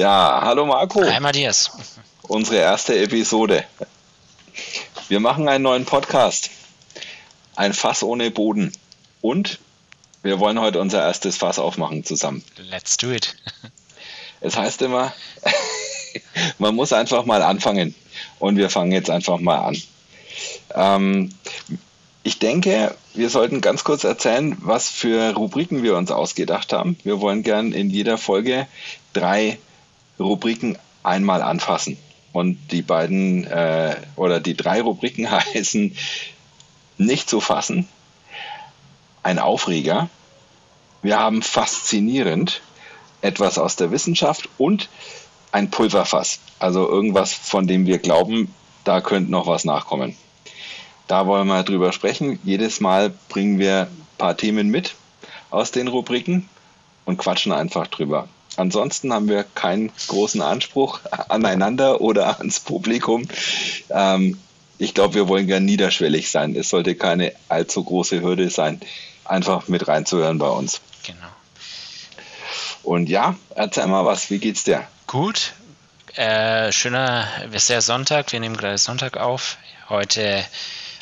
Ja, hallo Marco. Hi Matthias. Unsere erste Episode. Wir machen einen neuen Podcast. Ein Fass ohne Boden. Und wir wollen heute unser erstes Fass aufmachen zusammen. Let's do it. Es heißt immer, man muss einfach mal anfangen. Und wir fangen jetzt einfach mal an. Ähm, ich denke, wir sollten ganz kurz erzählen, was für Rubriken wir uns ausgedacht haben. Wir wollen gern in jeder Folge drei Rubriken einmal anfassen. Und die beiden äh, oder die drei Rubriken heißen nicht zu fassen, ein Aufreger, wir haben faszinierend etwas aus der Wissenschaft und ein Pulverfass, also irgendwas, von dem wir glauben, da könnte noch was nachkommen. Da wollen wir drüber sprechen. Jedes Mal bringen wir ein paar Themen mit aus den Rubriken und quatschen einfach drüber. Ansonsten haben wir keinen großen Anspruch aneinander oder ans Publikum. Ähm, ich glaube, wir wollen gern niederschwellig sein. Es sollte keine allzu große Hürde sein, einfach mit reinzuhören bei uns. Genau. Und ja, erzähl mal was, wie geht's dir? Gut. Äh, schöner, es ist ja Sonntag, wir nehmen gerade Sonntag auf. Heute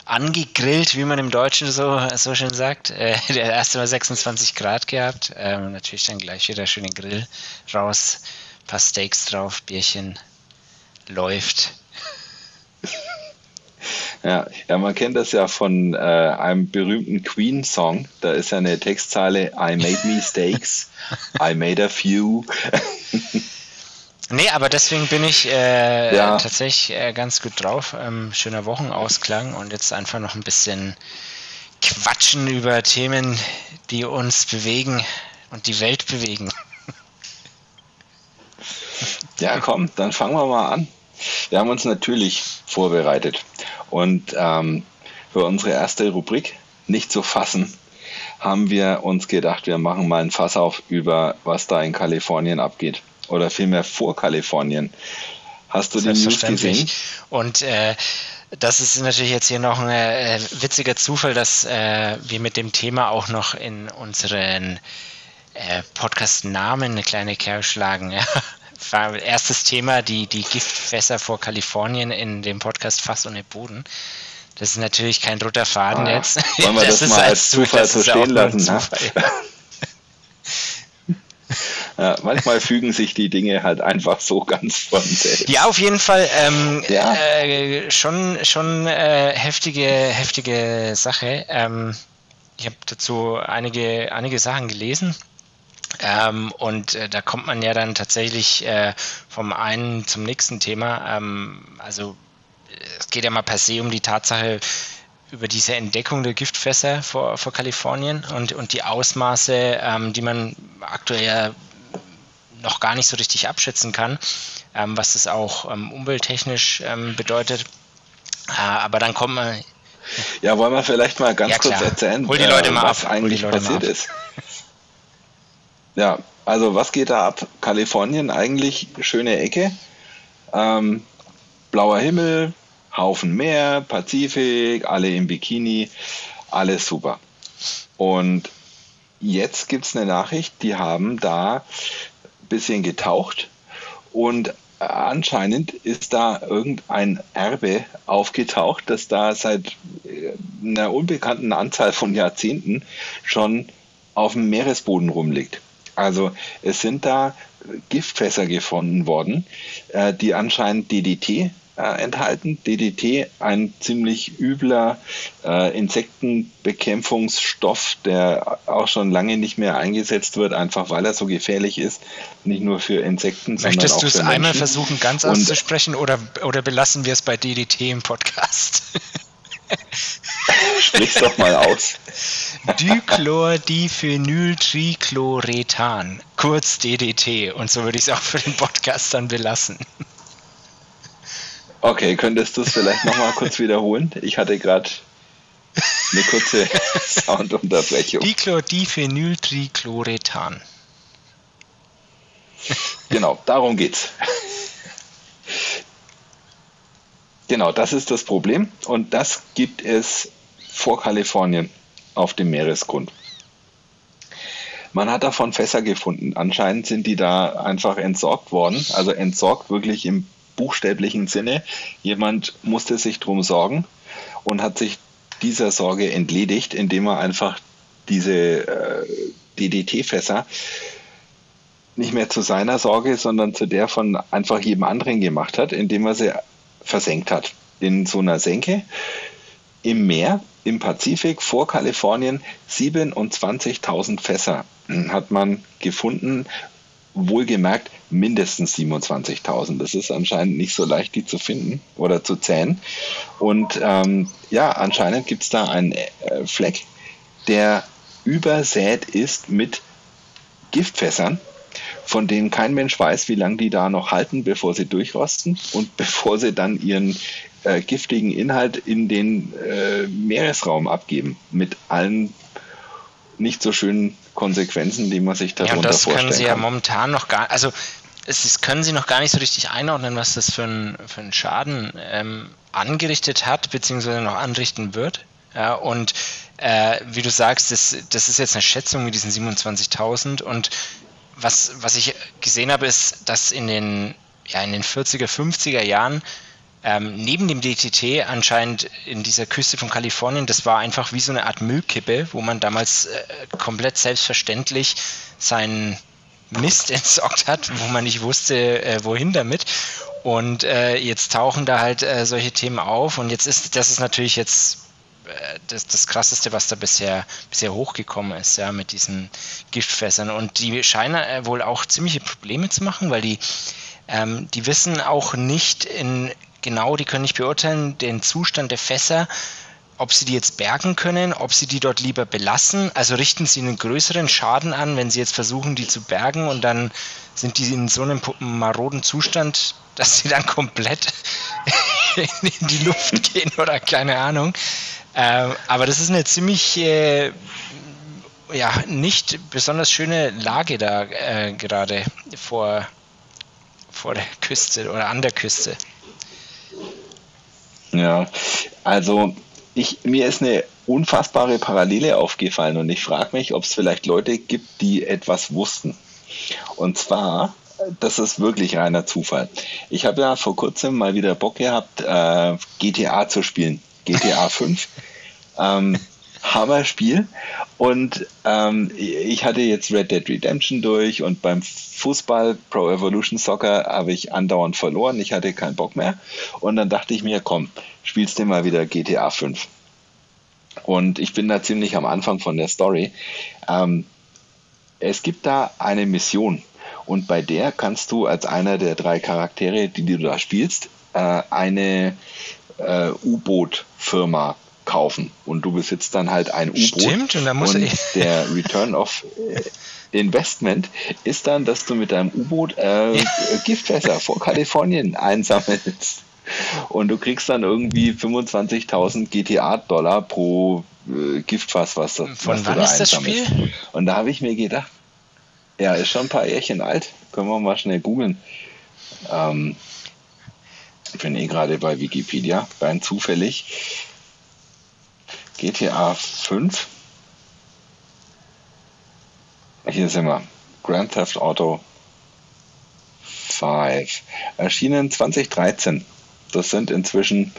angegrillt, wie man im Deutschen so, so schön sagt. Äh, der erste Mal 26 Grad gehabt. Ähm, natürlich dann gleich wieder schönen Grill raus, paar Steaks drauf, Bierchen läuft. Ja, ja, man kennt das ja von äh, einem berühmten Queen-Song. Da ist ja eine Textzeile: I made me steaks, I made a few. Nee, aber deswegen bin ich äh, ja. tatsächlich äh, ganz gut drauf. Ähm, schöner Wochenausklang und jetzt einfach noch ein bisschen quatschen über Themen, die uns bewegen und die Welt bewegen. Ja, komm, dann fangen wir mal an. Wir haben uns natürlich vorbereitet und ähm, für unsere erste Rubrik nicht zu fassen haben wir uns gedacht, wir machen mal ein Fass auf über was da in Kalifornien abgeht oder vielmehr vor Kalifornien. Hast du die News gesehen? Und äh, das ist natürlich jetzt hier noch ein äh, witziger Zufall, dass äh, wir mit dem Thema auch noch in unseren äh, Podcast-Namen eine kleine Kerl schlagen. Ja. Erstes Thema, die, die Giftfässer vor Kalifornien in dem Podcast Fass ohne Boden. Das ist natürlich kein roter Faden ah, jetzt. Wollen wir das, das mal als Zufall so stehen lassen? Ne? Zufall, ja. Ja, manchmal fügen sich die Dinge halt einfach so ganz von selbst. Ja, auf jeden Fall ähm, ja. Äh, schon, schon äh, heftige, heftige Sache. Ähm, ich habe dazu einige, einige Sachen gelesen. Ähm, und äh, da kommt man ja dann tatsächlich äh, vom einen zum nächsten Thema. Ähm, also es geht ja mal per se um die Tatsache, über diese Entdeckung der Giftfässer vor, vor Kalifornien und, und die Ausmaße, ähm, die man aktuell noch gar nicht so richtig abschätzen kann, ähm, was das auch ähm, umwelttechnisch ähm, bedeutet. Äh, aber dann kommt man. Ja, wollen wir vielleicht mal ganz ja, kurz erzählen, Hol die Leute äh, mal was ab. eigentlich passiert ist. Ja, also was geht da ab? Kalifornien eigentlich schöne Ecke. Ähm, blauer Himmel, Haufen Meer, Pazifik, alle im Bikini, alles super. Und jetzt gibt es eine Nachricht, die haben da bisschen getaucht und anscheinend ist da irgendein Erbe aufgetaucht, das da seit äh, einer unbekannten Anzahl von Jahrzehnten schon auf dem Meeresboden rumliegt. Also es sind da Giftfässer gefunden worden, äh, die anscheinend DDT äh, enthalten. DDT, ein ziemlich übler äh, Insektenbekämpfungsstoff, der auch schon lange nicht mehr eingesetzt wird, einfach weil er so gefährlich ist. Nicht nur für Insekten, Möchtest sondern auch für Möchtest du es einmal versuchen, ganz Und, auszusprechen oder, oder belassen wir es bei DDT im Podcast? Sprich's doch mal aus. Dichlordiphenyltrichloretan, kurz DDT. Und so würde ich es auch für den Podcast dann belassen. Okay, könntest du es vielleicht nochmal kurz wiederholen? Ich hatte gerade eine kurze Soundunterbrechung. Dichlordiphenyltrichloretan. Genau, darum geht's. Genau, das ist das Problem und das gibt es vor Kalifornien auf dem Meeresgrund. Man hat davon Fässer gefunden. Anscheinend sind die da einfach entsorgt worden. Also entsorgt wirklich im buchstäblichen Sinne. Jemand musste sich drum sorgen und hat sich dieser Sorge entledigt, indem er einfach diese äh, DDT-Fässer nicht mehr zu seiner Sorge, sondern zu der von einfach jedem anderen gemacht hat, indem er sie versenkt hat. In so einer Senke im Meer, im Pazifik vor Kalifornien, 27.000 Fässer hat man gefunden. Wohlgemerkt mindestens 27.000. Das ist anscheinend nicht so leicht, die zu finden oder zu zählen. Und ähm, ja, anscheinend gibt es da einen äh, Fleck, der übersät ist mit Giftfässern von denen kein Mensch weiß, wie lange die da noch halten, bevor sie durchrosten und bevor sie dann ihren äh, giftigen Inhalt in den äh, Meeresraum abgeben, mit allen nicht so schönen Konsequenzen, die man sich darunter ja, das vorstellen können sie ja momentan noch gar, also es ist, können sie noch gar nicht so richtig einordnen, was das für, ein, für einen Schaden ähm, angerichtet hat, beziehungsweise noch anrichten wird. Ja, und äh, wie du sagst, das, das ist jetzt eine Schätzung mit diesen 27.000 und was, was ich gesehen habe, ist, dass in den, ja, in den 40er, 50er Jahren ähm, neben dem DTT anscheinend in dieser Küste von Kalifornien, das war einfach wie so eine Art Müllkippe, wo man damals äh, komplett selbstverständlich seinen Mist entsorgt hat, wo man nicht wusste, äh, wohin damit. Und äh, jetzt tauchen da halt äh, solche Themen auf und jetzt ist das ist natürlich jetzt äh, das, das krasseste, was da bisher, bisher hochgekommen ist, ja, mit diesen Giftfässern. Und die scheinen äh, wohl auch ziemliche Probleme zu machen, weil die, ähm, die wissen auch nicht in genau, die können nicht beurteilen, den Zustand der Fässer, ob sie die jetzt bergen können, ob sie die dort lieber belassen. Also richten sie einen größeren Schaden an, wenn sie jetzt versuchen, die zu bergen und dann sind die in so einem maroden Zustand, dass sie dann komplett in die Luft gehen oder keine Ahnung. Ähm, aber das ist eine ziemlich äh, ja, nicht besonders schöne Lage da äh, gerade vor, vor der Küste oder an der Küste. Ja, also ich, mir ist eine unfassbare Parallele aufgefallen und ich frage mich, ob es vielleicht Leute gibt, die etwas wussten. Und zwar, das ist wirklich reiner Zufall. Ich habe ja vor kurzem mal wieder Bock gehabt, äh, GTA zu spielen. GTA 5. ähm, Hammer-Spiel. Und ähm, ich hatte jetzt Red Dead Redemption durch und beim Fußball Pro Evolution Soccer habe ich andauernd verloren. Ich hatte keinen Bock mehr. Und dann dachte ich mir, komm, spielst du mal wieder GTA 5. Und ich bin da ziemlich am Anfang von der Story. Ähm, es gibt da eine Mission. Und bei der kannst du als einer der drei Charaktere, die du da spielst, äh, eine äh, U-Boot-Firma kaufen und du besitzt dann halt ein U-Boot. Stimmt, und, dann muss und der Return of äh, Investment ist dann, dass du mit deinem U-Boot äh. Giftfässer vor Kalifornien einsammelst. Und du kriegst dann irgendwie 25.000 GTA-Dollar pro äh, Giftfass, was, Von was du da ist das Spiel? Und da habe ich mir gedacht, ja, ist schon ein paar Jährchen alt. Können wir mal schnell googeln. Ähm, ich bin eh gerade bei Wikipedia, rein zufällig. GTA 5. Hier sind wir. Grand Theft Auto 5. Erschienen 2013. Das sind inzwischen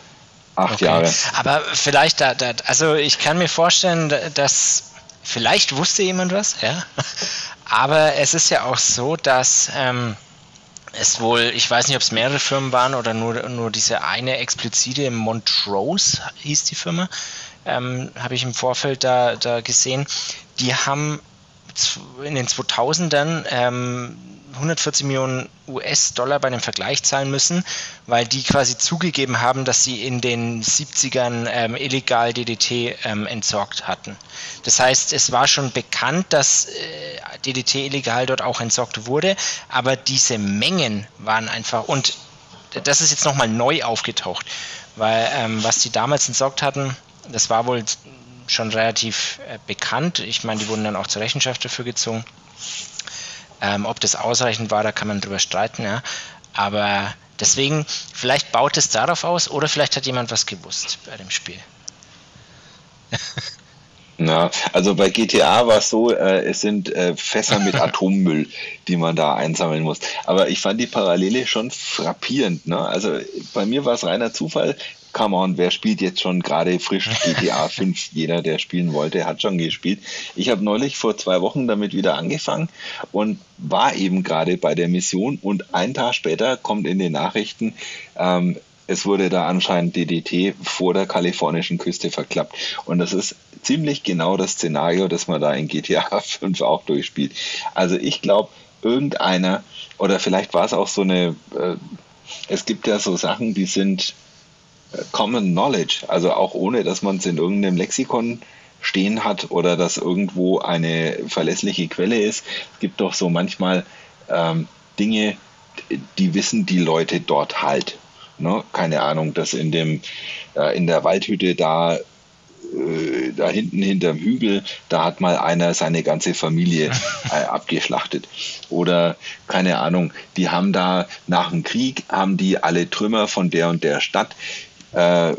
acht okay. Jahre. Aber vielleicht, da, da, also ich kann mir vorstellen, dass vielleicht wusste jemand was, ja. Aber es ist ja auch so, dass ähm, es wohl, ich weiß nicht, ob es mehrere Firmen waren oder nur, nur diese eine explizite Montrose hieß die Firma, ähm, habe ich im Vorfeld da, da gesehen, die haben in den 2000ern ähm, 140 Millionen US-Dollar bei einem Vergleich zahlen müssen, weil die quasi zugegeben haben, dass sie in den 70ern ähm, illegal DDT ähm, entsorgt hatten. Das heißt, es war schon bekannt, dass äh, DDT illegal dort auch entsorgt wurde, aber diese Mengen waren einfach und das ist jetzt nochmal neu aufgetaucht, weil ähm, was die damals entsorgt hatten, das war wohl schon relativ äh, bekannt. Ich meine, die wurden dann auch zur Rechenschaft dafür gezogen. Ähm, ob das ausreichend war, da kann man drüber streiten, ja. Aber deswegen, vielleicht baut es darauf aus oder vielleicht hat jemand was gewusst bei dem Spiel. Ja, also bei GTA war es so, äh, es sind äh, Fässer mit Atommüll, die man da einsammeln muss. Aber ich fand die Parallele schon frappierend. Ne? Also bei mir war es reiner Zufall. Come on, wer spielt jetzt schon gerade frisch GTA 5? Jeder, der spielen wollte, hat schon gespielt. Ich habe neulich vor zwei Wochen damit wieder angefangen und war eben gerade bei der Mission und ein Tag später kommt in den Nachrichten, ähm, es wurde da anscheinend DDT vor der kalifornischen Küste verklappt. Und das ist ziemlich genau das Szenario, das man da in GTA 5 auch durchspielt. Also ich glaube, irgendeiner, oder vielleicht war es auch so eine, äh, es gibt ja so Sachen, die sind Common Knowledge, also auch ohne, dass man es in irgendeinem Lexikon stehen hat oder dass irgendwo eine verlässliche Quelle ist. Es gibt doch so manchmal ähm, Dinge, die wissen die Leute dort halt. Ne? Keine Ahnung, dass in dem äh, in der Waldhütte da äh, da hinten hinterm Hügel, da hat mal einer seine ganze Familie äh, abgeschlachtet. Oder keine Ahnung, die haben da nach dem Krieg, haben die alle Trümmer von der und der Stadt äh,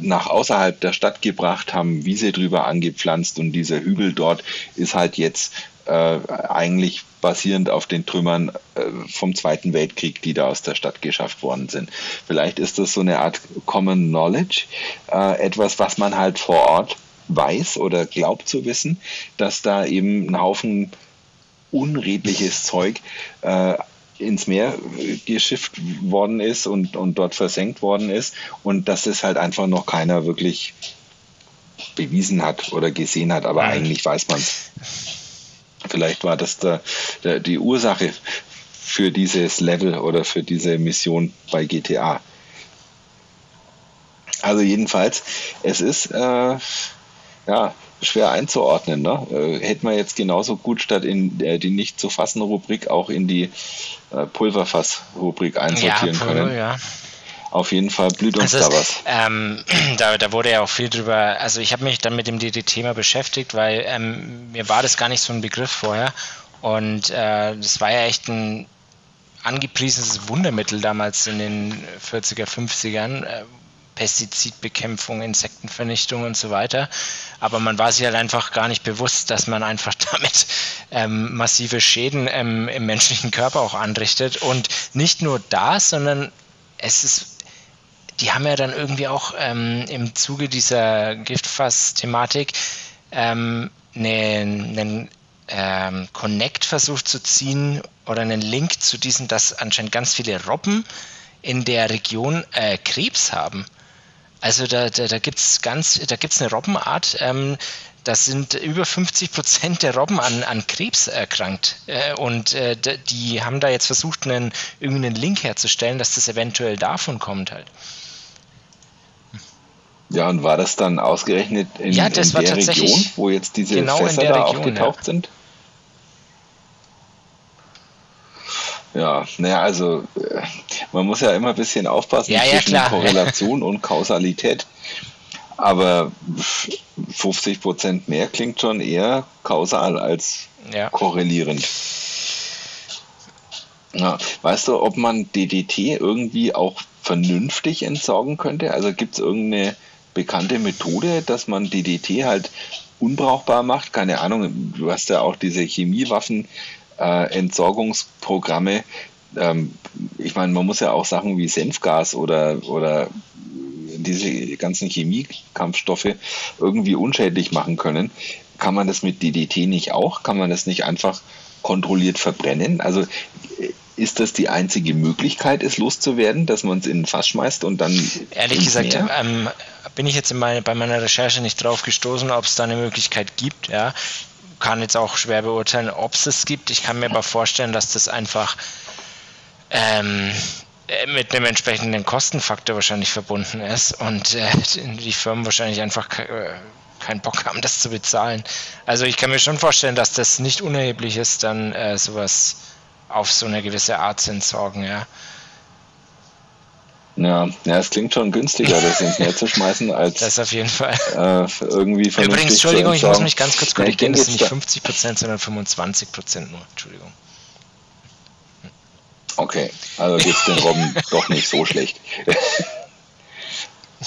nach außerhalb der Stadt gebracht, haben Wiese drüber angepflanzt und dieser Hügel dort ist halt jetzt äh, eigentlich basierend auf den Trümmern äh, vom Zweiten Weltkrieg, die da aus der Stadt geschafft worden sind. Vielleicht ist das so eine Art Common Knowledge, äh, etwas, was man halt vor Ort weiß oder glaubt zu wissen, dass da eben ein Haufen unredliches Zeug äh, ins Meer geschifft worden ist und, und dort versenkt worden ist und dass das halt einfach noch keiner wirklich bewiesen hat oder gesehen hat, aber eigentlich weiß man es. Vielleicht war das der, der, die Ursache für dieses Level oder für diese Mission bei GTA. Also jedenfalls, es ist äh, ja schwer einzuordnen. Ne? Äh, hätte man jetzt genauso gut statt in äh, die nicht zu fassen Rubrik auch in die äh, Pulverfass Rubrik einsortieren ja, können. Ja. Auf jeden Fall blüht uns also da was. Ähm, da, da, wurde ja auch viel drüber, also ich habe mich dann mit dem DD-Thema beschäftigt, weil ähm, mir war das gar nicht so ein Begriff vorher. Und äh, das war ja echt ein angepriesenes Wundermittel damals in den 40er, 50ern. Pestizidbekämpfung, Insektenvernichtung und so weiter. Aber man war sich halt einfach gar nicht bewusst, dass man einfach damit ähm, massive Schäden ähm, im menschlichen Körper auch anrichtet. Und nicht nur das, sondern es ist die haben ja dann irgendwie auch ähm, im Zuge dieser Giftfass-Thematik ähm, einen, einen ähm, Connect versucht zu ziehen oder einen Link zu diesem, dass anscheinend ganz viele Robben in der Region äh, Krebs haben. Also da, da, da gibt es ganz, da gibt es eine Robbenart, ähm, das sind über 50 Prozent der Robben an, an Krebs erkrankt. Äh, und äh, die haben da jetzt versucht, einen, irgendeinen Link herzustellen, dass das eventuell davon kommt halt. Ja, und war das dann ausgerechnet in, ja, in der Region, wo jetzt diese genau Fässer da Region, aufgetaucht ja. sind? Ja, naja, also äh, man muss ja immer ein bisschen aufpassen ja, zwischen ja, Korrelation und Kausalität. Aber 50 Prozent mehr klingt schon eher kausal als korrelierend. Ja, weißt du, ob man DDT irgendwie auch vernünftig entsorgen könnte? Also gibt es irgendeine bekannte Methode, dass man DDT halt unbrauchbar macht. Keine Ahnung, du hast ja auch diese Chemiewaffen, äh, Entsorgungsprogramme. Ähm, ich meine, man muss ja auch Sachen wie Senfgas oder, oder diese ganzen Chemiekampfstoffe irgendwie unschädlich machen können. Kann man das mit DDT nicht auch? Kann man das nicht einfach kontrolliert verbrennen? Also ist das die einzige Möglichkeit, es loszuwerden, dass man es in ein Fass schmeißt und dann. Ehrlich gesagt, ähm, bin ich jetzt meine, bei meiner Recherche nicht drauf gestoßen, ob es da eine Möglichkeit gibt. Ja. Kann jetzt auch schwer beurteilen, ob es es gibt. Ich kann mir aber vorstellen, dass das einfach ähm, mit einem entsprechenden Kostenfaktor wahrscheinlich verbunden ist und äh, die Firmen wahrscheinlich einfach äh, keinen Bock haben, das zu bezahlen. Also ich kann mir schon vorstellen, dass das nicht unerheblich ist, dann äh, sowas auf so eine gewisse Art zu entsorgen, ja. Ja, ja, es klingt schon günstiger, das ins Meer zu schmeißen, als das auf jeden Fall. Äh, irgendwie Übrigens, Entschuldigung, ich muss mich ganz kurz korrigieren, das sind nicht 50 Prozent, sondern 25 Prozent nur. Entschuldigung. Okay, also geht es den Robben doch nicht so schlecht.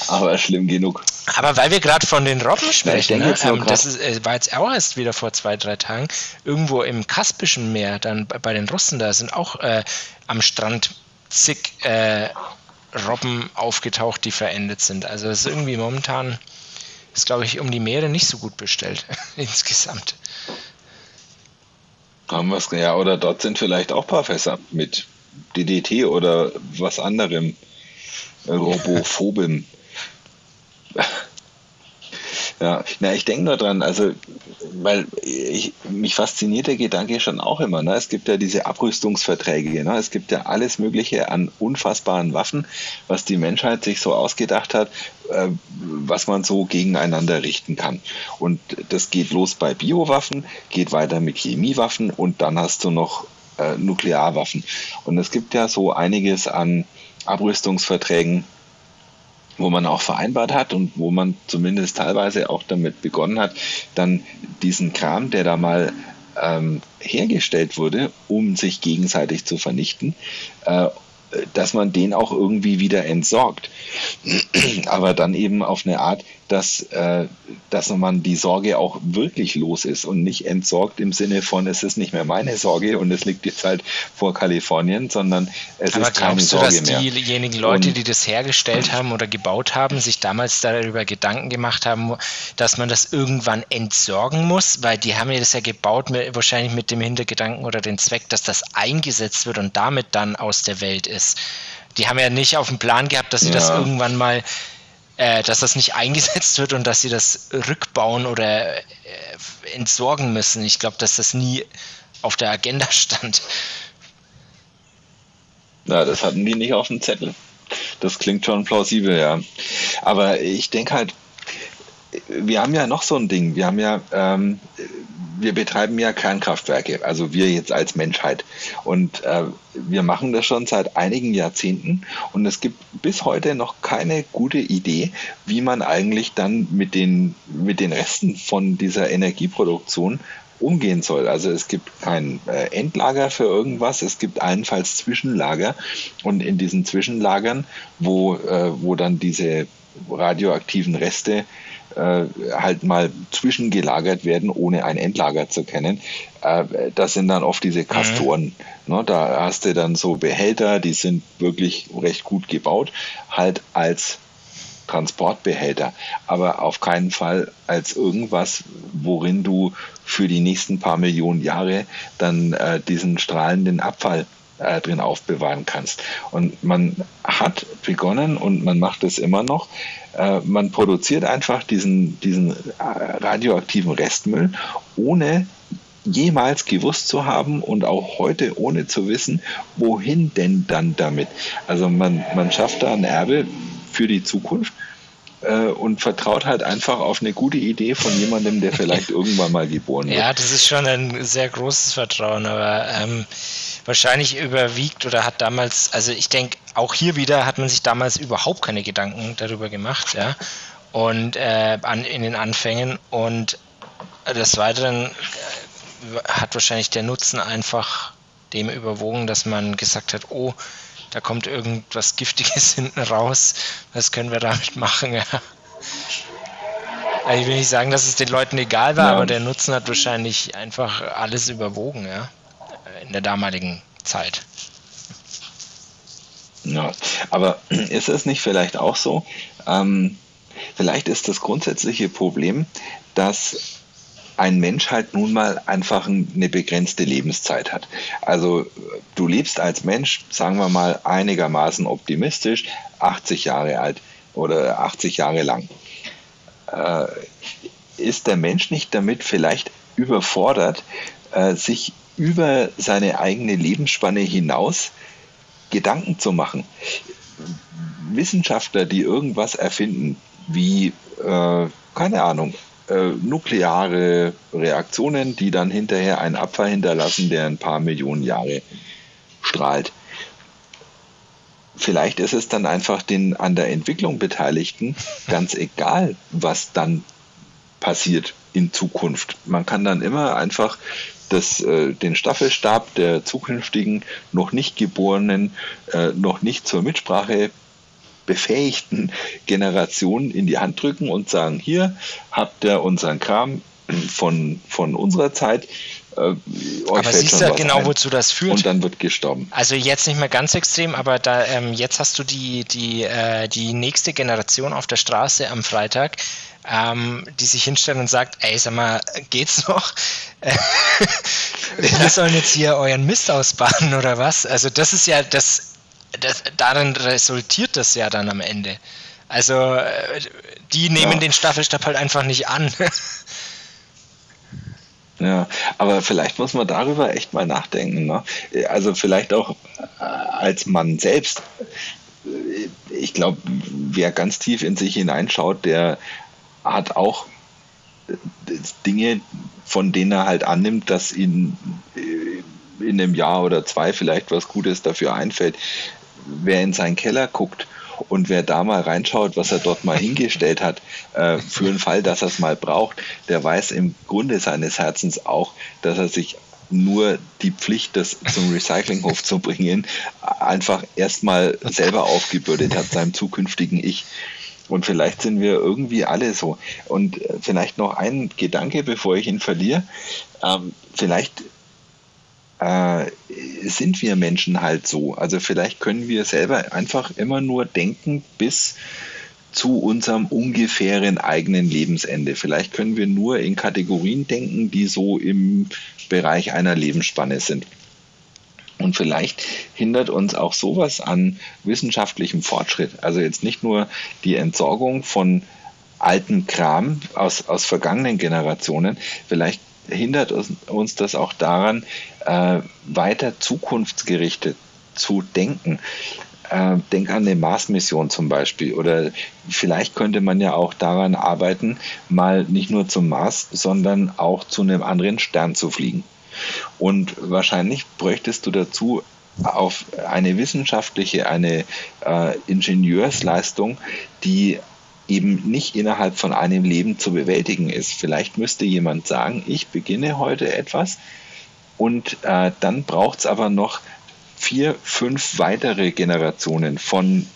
aber schlimm genug. Aber weil wir gerade von den Robben sprechen, ja, ne? ähm, das ist, äh, war jetzt auch erst wieder vor zwei, drei Tagen, irgendwo im Kaspischen Meer, dann bei den Russen, da sind auch äh, am Strand zig äh, Robben aufgetaucht, die verendet sind. Also es ist irgendwie momentan, ist glaube ich um die Meere nicht so gut bestellt insgesamt. Haben wir ja, oder dort sind vielleicht auch ein paar Fässer mit DDT oder was anderem. Robophobem. Ja, na, ich denke nur dran, also, weil ich, mich fasziniert der Gedanke schon auch immer. Ne? Es gibt ja diese Abrüstungsverträge, ne? es gibt ja alles Mögliche an unfassbaren Waffen, was die Menschheit sich so ausgedacht hat, äh, was man so gegeneinander richten kann. Und das geht los bei Biowaffen, geht weiter mit Chemiewaffen und dann hast du noch äh, Nuklearwaffen. Und es gibt ja so einiges an Abrüstungsverträgen, wo man auch vereinbart hat und wo man zumindest teilweise auch damit begonnen hat, dann diesen Kram, der da mal ähm, hergestellt wurde, um sich gegenseitig zu vernichten, äh, dass man den auch irgendwie wieder entsorgt. Aber dann eben auf eine Art, dass, äh, dass man die Sorge auch wirklich los ist und nicht entsorgt im Sinne von, es ist nicht mehr meine Sorge und es liegt jetzt halt vor Kalifornien, sondern es Aber ist keine glaubst Sorge du, dass mehr. diejenigen Leute, und, die das hergestellt haben oder gebaut haben, sich damals darüber Gedanken gemacht haben, dass man das irgendwann entsorgen muss? Weil die haben ja das ja gebaut, mit, wahrscheinlich mit dem Hintergedanken oder dem Zweck, dass das eingesetzt wird und damit dann aus der Welt ist. Die haben ja nicht auf dem Plan gehabt, dass sie ja. das irgendwann mal äh, dass das nicht eingesetzt wird und dass sie das rückbauen oder äh, entsorgen müssen. Ich glaube, dass das nie auf der Agenda stand. Na, das hatten die nicht auf dem Zettel. Das klingt schon plausibel, ja. Aber ich denke halt, wir haben ja noch so ein Ding. Wir haben ja ähm, wir betreiben ja Kernkraftwerke, also wir jetzt als Menschheit. Und äh, wir machen das schon seit einigen Jahrzehnten und es gibt bis heute noch keine gute Idee, wie man eigentlich dann mit den, mit den Resten von dieser Energieproduktion umgehen soll. Also es gibt kein äh, Endlager für irgendwas, es gibt allenfalls Zwischenlager und in diesen Zwischenlagern, wo, äh, wo dann diese radioaktiven Reste äh, halt mal zwischengelagert werden, ohne ein Endlager zu kennen. Äh, das sind dann oft diese Kastoren. Mhm. Ne, da hast du dann so Behälter, die sind wirklich recht gut gebaut, halt als Transportbehälter, aber auf keinen Fall als irgendwas, worin du für die nächsten paar Millionen Jahre dann äh, diesen strahlenden Abfall äh, drin aufbewahren kannst. Und man hat begonnen und man macht es immer noch. Äh, man produziert einfach diesen, diesen äh, radioaktiven Restmüll, ohne jemals gewusst zu haben und auch heute ohne zu wissen, wohin denn dann damit. Also man, man schafft da ein Erbe für die Zukunft äh, und vertraut halt einfach auf eine gute Idee von jemandem, der vielleicht irgendwann mal geboren wird. Ja, das ist schon ein sehr großes Vertrauen, aber ähm, wahrscheinlich überwiegt oder hat damals, also ich denke, auch hier wieder hat man sich damals überhaupt keine Gedanken darüber gemacht, ja. Und äh, an, in den Anfängen und des Weiteren äh, hat wahrscheinlich der Nutzen einfach dem überwogen, dass man gesagt hat, oh, da kommt irgendwas Giftiges hinten raus, was können wir damit machen? Ja. Also ich will nicht sagen, dass es den Leuten egal war, ja. aber der Nutzen hat wahrscheinlich einfach alles überwogen, ja, in der damaligen Zeit. Ja, aber ist es nicht vielleicht auch so? Ähm, vielleicht ist das grundsätzliche Problem, dass ein Mensch halt nun mal einfach eine begrenzte Lebenszeit hat. Also du lebst als Mensch, sagen wir mal, einigermaßen optimistisch, 80 Jahre alt oder 80 Jahre lang. Äh, ist der Mensch nicht damit vielleicht überfordert, äh, sich über seine eigene Lebensspanne hinaus Gedanken zu machen? Wissenschaftler, die irgendwas erfinden, wie, äh, keine Ahnung, äh, nukleare Reaktionen, die dann hinterher einen Abfall hinterlassen, der ein paar Millionen Jahre strahlt. Vielleicht ist es dann einfach den an der Entwicklung Beteiligten ganz egal, was dann passiert in Zukunft. Man kann dann immer einfach das, äh, den Staffelstab der zukünftigen noch nicht geborenen äh, noch nicht zur Mitsprache befähigten Generation in die Hand drücken und sagen, hier habt ihr unseren Kram von, von unserer Zeit. Äh, aber siehst du genau, ein. wozu das führt? Und dann wird gestorben. Also jetzt nicht mehr ganz extrem, aber da ähm, jetzt hast du die, die, äh, die nächste Generation auf der Straße am Freitag, ähm, die sich hinstellen und sagt, ey, sag mal, geht's noch? Wir sollen jetzt hier euren Mist ausbaden oder was? Also das ist ja, das, das darin resultiert das ja dann am Ende. Also äh, die nehmen ja. den Staffelstab halt einfach nicht an. Ja, aber vielleicht muss man darüber echt mal nachdenken. Ne? Also vielleicht auch äh, als Mann selbst. Ich glaube, wer ganz tief in sich hineinschaut, der hat auch äh, Dinge, von denen er halt annimmt, dass ihn äh, in einem Jahr oder zwei vielleicht was Gutes dafür einfällt. Wer in seinen Keller guckt und wer da mal reinschaut, was er dort mal hingestellt hat, äh, für den Fall, dass er es mal braucht, der weiß im Grunde seines Herzens auch, dass er sich nur die Pflicht, das zum Recyclinghof zu bringen, einfach erstmal selber aufgebürdet hat, seinem zukünftigen Ich. Und vielleicht sind wir irgendwie alle so. Und äh, vielleicht noch ein Gedanke, bevor ich ihn verliere. Ähm, vielleicht äh, sind wir Menschen halt so. Also vielleicht können wir selber einfach immer nur denken bis zu unserem ungefähren eigenen Lebensende. Vielleicht können wir nur in Kategorien denken, die so im Bereich einer Lebensspanne sind. Und vielleicht hindert uns auch sowas an wissenschaftlichem Fortschritt. Also jetzt nicht nur die Entsorgung von alten Kram aus, aus vergangenen Generationen. Vielleicht hindert uns das auch daran, äh, weiter zukunftsgerichtet zu denken. Äh, denk an eine Mars-Mission zum Beispiel. Oder vielleicht könnte man ja auch daran arbeiten, mal nicht nur zum Mars, sondern auch zu einem anderen Stern zu fliegen. Und wahrscheinlich bräuchtest du dazu auf eine wissenschaftliche, eine äh, Ingenieursleistung, die eben nicht innerhalb von einem Leben zu bewältigen ist. Vielleicht müsste jemand sagen, ich beginne heute etwas und äh, dann braucht es aber noch vier, fünf weitere Generationen von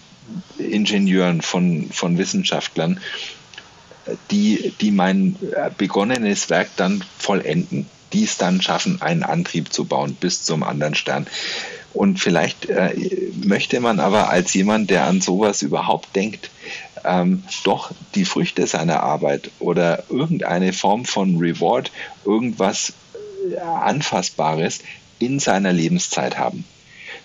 Ingenieuren, von, von Wissenschaftlern, die, die mein äh, begonnenes Werk dann vollenden, die es dann schaffen, einen Antrieb zu bauen bis zum anderen Stern. Und vielleicht äh, möchte man aber als jemand, der an sowas überhaupt denkt, ähm, doch die Früchte seiner Arbeit oder irgendeine Form von Reward, irgendwas äh, Anfassbares in seiner Lebenszeit haben.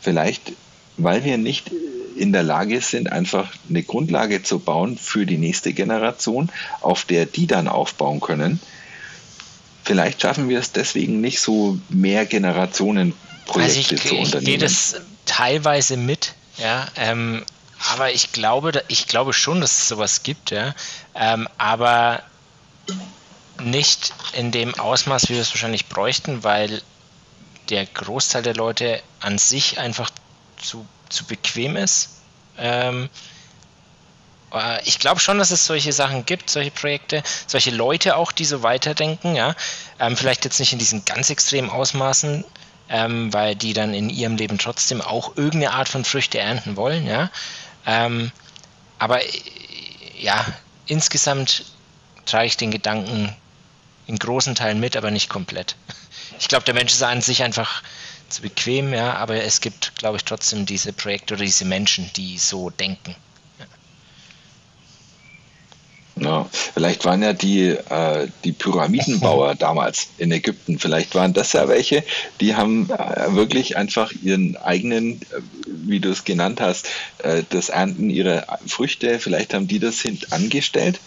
Vielleicht, weil wir nicht in der Lage sind, einfach eine Grundlage zu bauen für die nächste Generation, auf der die dann aufbauen können. Vielleicht schaffen wir es deswegen nicht so mehr Generationen Projekte also ich, zu unternehmen. Ich gehe das teilweise mit, ja, ähm, aber ich glaube, ich glaube schon, dass es sowas gibt, ja. Ähm, aber nicht in dem Ausmaß, wie wir es wahrscheinlich bräuchten, weil der Großteil der Leute an sich einfach zu, zu bequem ist. Ähm, äh, ich glaube schon, dass es solche Sachen gibt, solche Projekte, solche Leute auch, die so weiterdenken, ja. Ähm, vielleicht jetzt nicht in diesen ganz extremen Ausmaßen, ähm, weil die dann in ihrem Leben trotzdem auch irgendeine Art von Früchte ernten wollen, ja. Ähm, aber ja, insgesamt trage ich den Gedanken in großen Teilen mit, aber nicht komplett. Ich glaube, der Mensch ist an sich einfach zu bequem, ja, aber es gibt, glaube ich, trotzdem diese Projekte oder diese Menschen, die so denken. Ja, vielleicht waren ja die, äh, die Pyramidenbauer damals in Ägypten, vielleicht waren das ja welche, die haben äh, wirklich einfach ihren eigenen, äh, wie du es genannt hast, äh, das Ernten ihrer Früchte, vielleicht haben die das hin angestellt.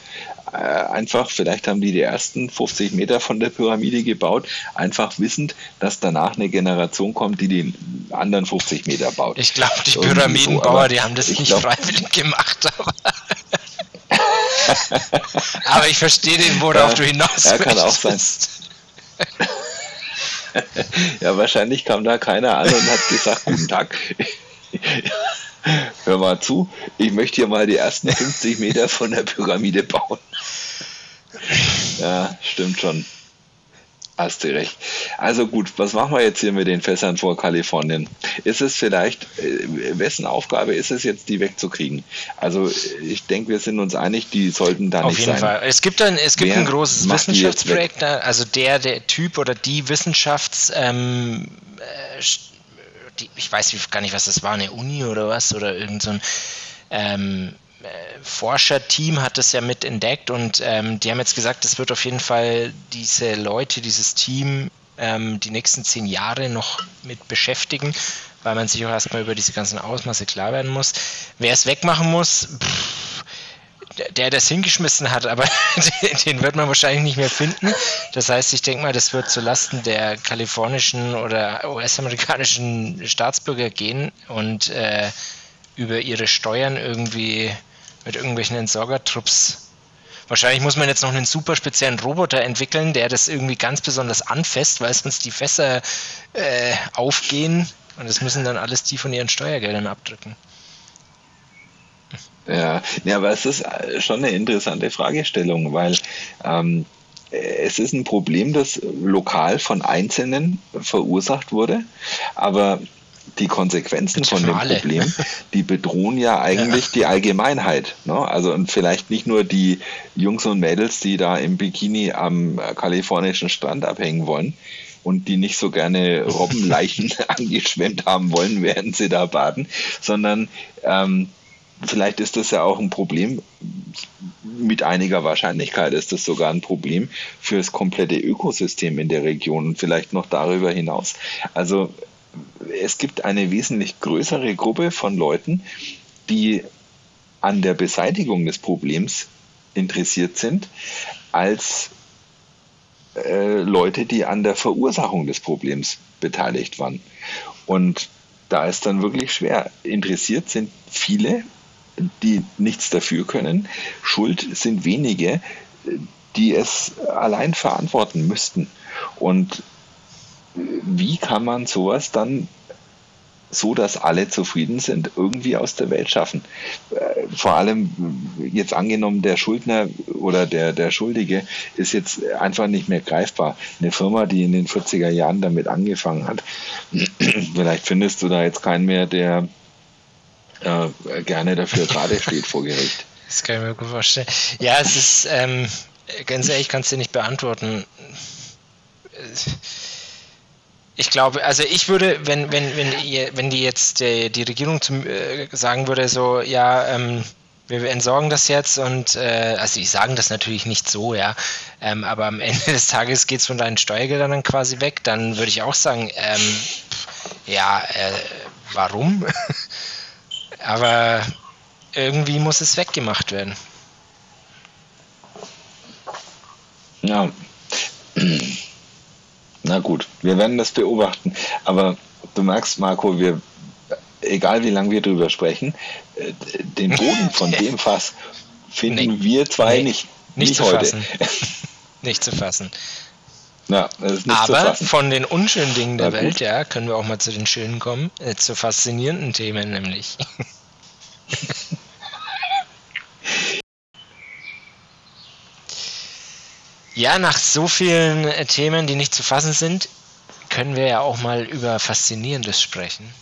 Äh, einfach, vielleicht haben die die ersten 50 Meter von der Pyramide gebaut, einfach wissend, dass danach eine Generation kommt, die die anderen 50 Meter baut. Ich glaube, die Pyramidenbauer, so, die haben das nicht glaub, freiwillig gemacht. Aber Aber ich verstehe den, worauf ja, du hinaus ja, kann auch sein. ja, wahrscheinlich kam da keiner an und hat gesagt, guten Tag. Hör mal zu, ich möchte hier mal die ersten 50 Meter von der Pyramide bauen. Ja, stimmt schon. Hast du recht. Also gut, was machen wir jetzt hier mit den Fässern vor Kalifornien? Ist es vielleicht, äh, wessen Aufgabe ist es jetzt, die wegzukriegen? Also ich denke, wir sind uns einig, die sollten da Auf nicht sein. Auf jeden Fall. Es gibt ein, es gibt ein großes Wissenschaftsprojekt, also der, der Typ oder die Wissenschafts, ähm, äh, die, ich weiß gar nicht, was das war, eine Uni oder was, oder irgend so ein ähm, äh, Forscherteam hat das ja mit entdeckt und ähm, die haben jetzt gesagt, es wird auf jeden Fall diese Leute, dieses Team ähm, die nächsten zehn Jahre noch mit beschäftigen, weil man sich auch erstmal über diese ganzen Ausmaße klar werden muss. Wer es wegmachen muss, pff, der das hingeschmissen hat, aber den wird man wahrscheinlich nicht mehr finden. Das heißt, ich denke mal, das wird zulasten der kalifornischen oder US-amerikanischen Staatsbürger gehen und äh, über ihre Steuern irgendwie mit irgendwelchen Entsorgertrupps. Wahrscheinlich muss man jetzt noch einen super speziellen Roboter entwickeln, der das irgendwie ganz besonders anfasst, weil sonst die Fässer äh, aufgehen und das müssen dann alles die von ihren Steuergeldern abdrücken. Ja, ja, aber es ist schon eine interessante Fragestellung, weil ähm, es ist ein Problem, das lokal von Einzelnen verursacht wurde, aber die Konsequenzen von dem alle. Problem, die bedrohen ja eigentlich ja. die Allgemeinheit. Ne? Also und vielleicht nicht nur die Jungs und Mädels, die da im Bikini am kalifornischen Strand abhängen wollen und die nicht so gerne Robbenleichen angeschwemmt haben wollen, während sie da baden, sondern ähm, vielleicht ist das ja auch ein Problem, mit einiger Wahrscheinlichkeit ist das sogar ein Problem für das komplette Ökosystem in der Region und vielleicht noch darüber hinaus. Also es gibt eine wesentlich größere Gruppe von Leuten, die an der Beseitigung des Problems interessiert sind, als äh, Leute, die an der Verursachung des Problems beteiligt waren. Und da ist dann wirklich schwer. Interessiert sind viele, die nichts dafür können. Schuld sind wenige, die es allein verantworten müssten. Und wie kann man sowas dann so, dass alle zufrieden sind, irgendwie aus der Welt schaffen. Äh, vor allem jetzt angenommen, der Schuldner oder der, der Schuldige ist jetzt einfach nicht mehr greifbar. Eine Firma, die in den 40er Jahren damit angefangen hat, vielleicht findest du da jetzt keinen mehr, der äh, gerne dafür gerade steht vor Gericht. Das kann ich mir gut vorstellen. Ja, es ist, ähm, ganz ehrlich, kannst du nicht beantworten ich glaube, also ich würde, wenn, wenn, wenn, wenn die jetzt die, die Regierung zum, äh, sagen würde, so, ja, ähm, wir entsorgen das jetzt und äh, also ich sagen das natürlich nicht so, ja, ähm, aber am Ende des Tages geht es von deinen Steuergeldern dann quasi weg, dann würde ich auch sagen, ähm, ja, äh, warum? aber irgendwie muss es weggemacht werden. Ja. Na gut, wir werden das beobachten. Aber du merkst, Marco, wir, egal wie lange wir drüber sprechen, äh, den Boden von dem Fass finden nee. wir zwei nee. nicht, nicht, nicht zu heute. Fassen. nicht zu fassen. Ja, Aber von den unschönen Dingen der Welt, ja, können wir auch mal zu den schönen kommen, äh, zu faszinierenden Themen nämlich. Ja, nach so vielen äh, Themen, die nicht zu fassen sind, können wir ja auch mal über Faszinierendes sprechen.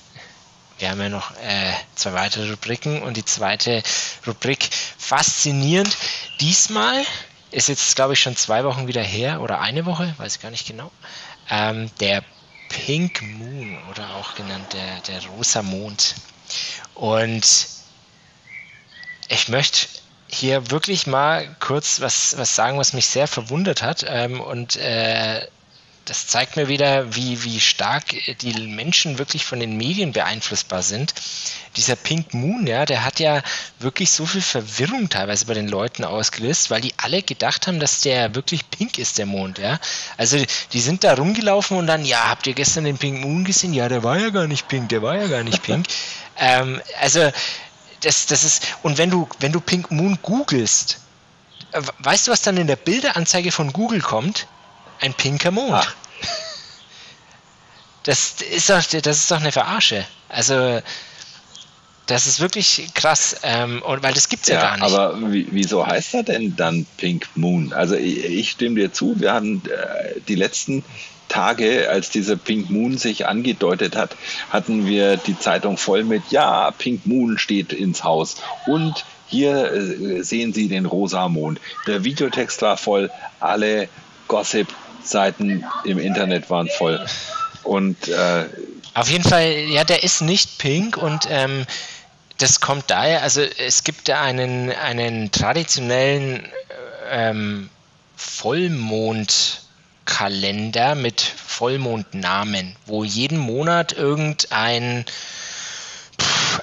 Wir haben ja noch äh, zwei weitere Rubriken und die zweite Rubrik faszinierend. Diesmal ist jetzt, glaube ich, schon zwei Wochen wieder her oder eine Woche, weiß ich gar nicht genau. Ähm, der Pink Moon oder auch genannt der, der rosa Mond. Und ich möchte hier wirklich mal kurz was, was sagen, was mich sehr verwundert hat. Ähm, und äh, das zeigt mir wieder, wie, wie stark die Menschen wirklich von den Medien beeinflussbar sind. Dieser Pink Moon, ja, der hat ja wirklich so viel Verwirrung teilweise bei den Leuten ausgelöst, weil die alle gedacht haben, dass der wirklich pink ist, der Mond, ja. Also die sind da rumgelaufen und dann, ja, habt ihr gestern den Pink Moon gesehen? Ja, der war ja gar nicht pink, der war ja gar nicht pink. ähm, also das, das ist, und wenn du, wenn du Pink Moon googelst, äh, weißt du, was dann in der Bilderanzeige von Google kommt? Ein pinker Mond. Ach. Das, ist doch, das ist doch eine Verarsche. Also, Das ist wirklich krass, ähm, und, weil das gibt es ja, ja, gar nicht. Aber wieso heißt er denn dann Pink Moon? Also ich, ich stimme dir zu, wir haben äh, die letzten Tage, als dieser Pink Moon sich angedeutet hat, hatten wir die Zeitung voll mit, ja, Pink Moon steht ins Haus und hier äh, sehen Sie den rosa Mond. Der Videotext war voll, alle Gossip-Seiten im Internet waren voll. Und äh, auf jeden Fall, ja, der ist nicht pink und ähm, das kommt daher, also es gibt da einen, einen traditionellen ähm, Vollmondkalender mit Vollmondnamen, wo jeden Monat irgendein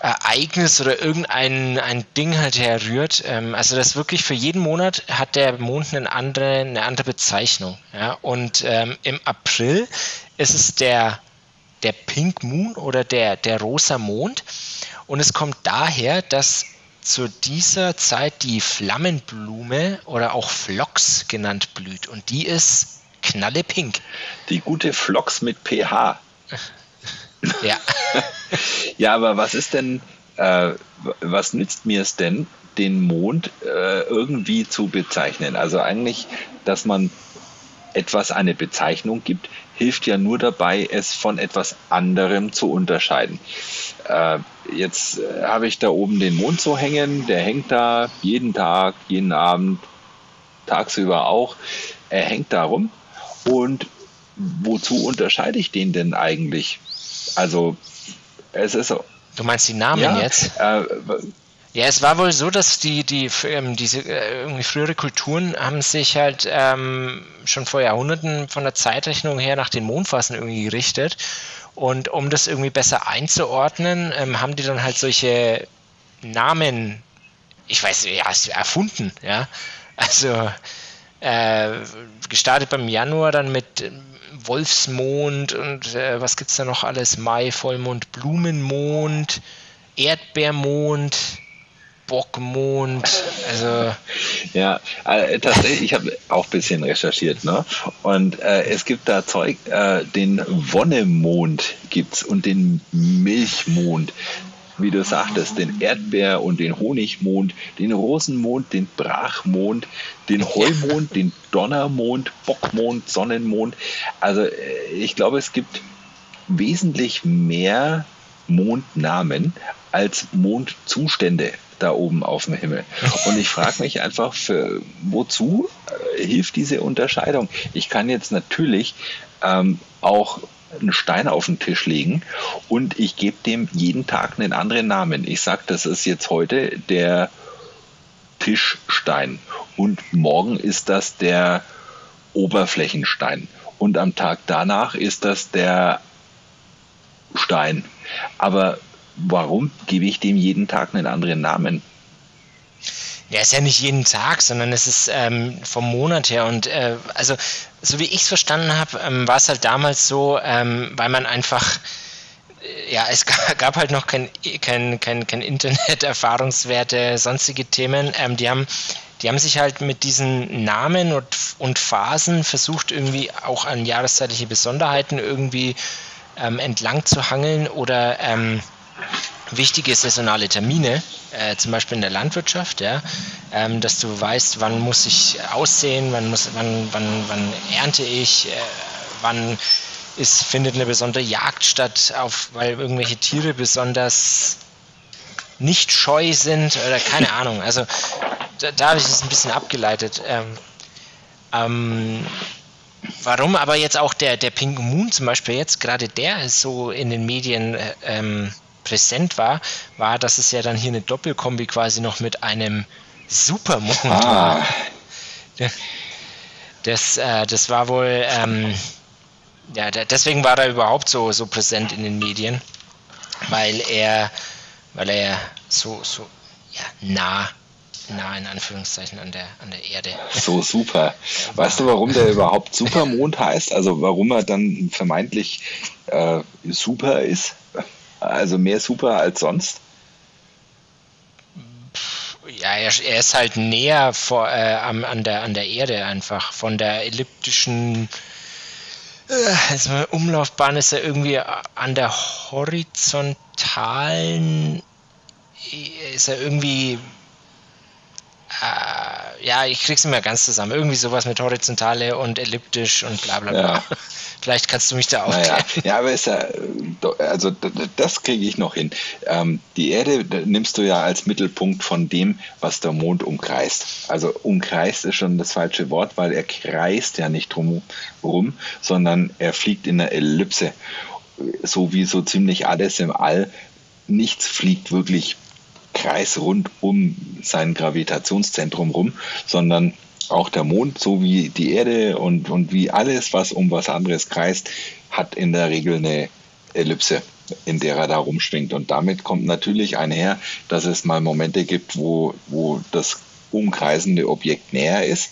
Ereignis oder irgendein ein Ding halt herrührt. Ähm, also das wirklich für jeden Monat hat der Mond eine andere, eine andere Bezeichnung. Ja? Und ähm, im April ist es der, der Pink Moon oder der, der rosa Mond. Und es kommt daher, dass zu dieser Zeit die Flammenblume oder auch Phlox genannt blüht. Und die ist knallepink. Die gute Phlox mit pH. Ja. ja, aber was ist denn, äh, was nützt mir es denn, den Mond äh, irgendwie zu bezeichnen? Also eigentlich, dass man etwas eine Bezeichnung gibt, hilft ja nur dabei, es von etwas anderem zu unterscheiden. Äh, jetzt äh, habe ich da oben den Mond so hängen, der hängt da jeden Tag, jeden Abend, tagsüber auch. Er hängt da rum. Und wozu unterscheide ich den denn eigentlich? Also, es ist so. Du meinst die Namen ja, jetzt? Äh, ja, es war wohl so, dass die, die ähm, diese äh, irgendwie frühere Kulturen haben sich halt ähm, schon vor Jahrhunderten von der Zeitrechnung her nach den Mondphasen irgendwie gerichtet. Und um das irgendwie besser einzuordnen, ähm, haben die dann halt solche Namen, ich weiß, ja, erfunden, ja. Also äh, gestartet beim Januar dann mit Wolfsmond und äh, was es da noch alles? Mai, Vollmond, Blumenmond, Erdbeermond, Bockmond, also. Ja, äh, tatsächlich, ich habe auch ein bisschen recherchiert, ne? Und äh, es gibt da Zeug, äh, den Wonnemond gibt's und den Milchmond wie du sagtest, den Erdbeer- und den Honigmond, den Rosenmond, den Brachmond, den Heumond, den Donnermond, Bockmond, Sonnenmond. Also äh, ich glaube, es gibt wesentlich mehr Mondnamen als Mondzustände da oben auf dem Himmel. Und ich frage mich einfach, für, wozu äh, hilft diese Unterscheidung? Ich kann jetzt natürlich ähm, auch einen Stein auf den Tisch legen und ich gebe dem jeden Tag einen anderen Namen. Ich sage, das ist jetzt heute der Tischstein und morgen ist das der Oberflächenstein und am Tag danach ist das der Stein. Aber warum gebe ich dem jeden Tag einen anderen Namen? Ja, ist ja nicht jeden Tag, sondern es ist ähm, vom Monat her. Und äh, also, so wie ich es verstanden habe, ähm, war es halt damals so, ähm, weil man einfach, äh, ja, es gab halt noch kein, kein, kein, kein Internet, Erfahrungswerte, sonstige Themen. Ähm, die haben die haben sich halt mit diesen Namen und, und Phasen versucht, irgendwie auch an jahreszeitliche Besonderheiten irgendwie ähm, entlang zu hangeln oder ähm, wichtige saisonale Termine, äh, zum Beispiel in der Landwirtschaft, ja, ähm, dass du weißt, wann muss ich aussehen, wann, muss, wann, wann, wann ernte ich, äh, wann ist, findet eine besondere Jagd statt, auf, weil irgendwelche Tiere besonders nicht scheu sind oder keine Ahnung. Also da, da habe ich es ein bisschen abgeleitet. Ähm, ähm, warum aber jetzt auch der, der Pink Moon zum Beispiel jetzt, gerade der ist so in den Medien äh, ähm, präsent war, war, dass es ja dann hier eine Doppelkombi quasi noch mit einem Supermond ah. war. Das, äh, das war wohl, ähm, ja, deswegen war er überhaupt so, so präsent in den Medien, weil er, weil er so, so ja, nah nah in Anführungszeichen an der, an der Erde. So super. Weißt du, warum der überhaupt Supermond heißt? Also warum er dann vermeintlich äh, super ist? Also mehr super als sonst? Ja, er, er ist halt näher vor, äh, an, an, der, an der Erde einfach. Von der elliptischen äh, Umlaufbahn ist er irgendwie an der horizontalen ist er irgendwie äh, ja, ich krieg's nicht mehr ganz zusammen. Irgendwie sowas mit horizontale und elliptisch und bla bla bla. Ja. Vielleicht kannst du mich da aufklären. Naja, ja, aber ist ja, also das kriege ich noch hin. Ähm, die Erde nimmst du ja als Mittelpunkt von dem, was der Mond umkreist. Also umkreist ist schon das falsche Wort, weil er kreist ja nicht drumherum, sondern er fliegt in einer Ellipse. So wie so ziemlich alles im All. Nichts fliegt wirklich kreisrund um sein Gravitationszentrum rum, sondern auch der Mond, so wie die Erde und, und wie alles, was um was anderes kreist, hat in der Regel eine Ellipse, in der er da rumschwingt. Und damit kommt natürlich einher, dass es mal Momente gibt, wo, wo das umkreisende Objekt näher ist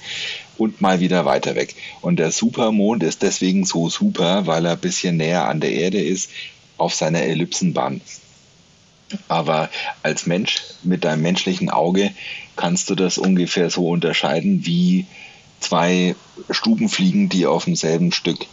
und mal wieder weiter weg. Und der Supermond ist deswegen so super, weil er ein bisschen näher an der Erde ist auf seiner Ellipsenbahn. Aber als Mensch mit deinem menschlichen Auge kannst du das ungefähr so unterscheiden wie zwei Stubenfliegen, die auf demselben Stück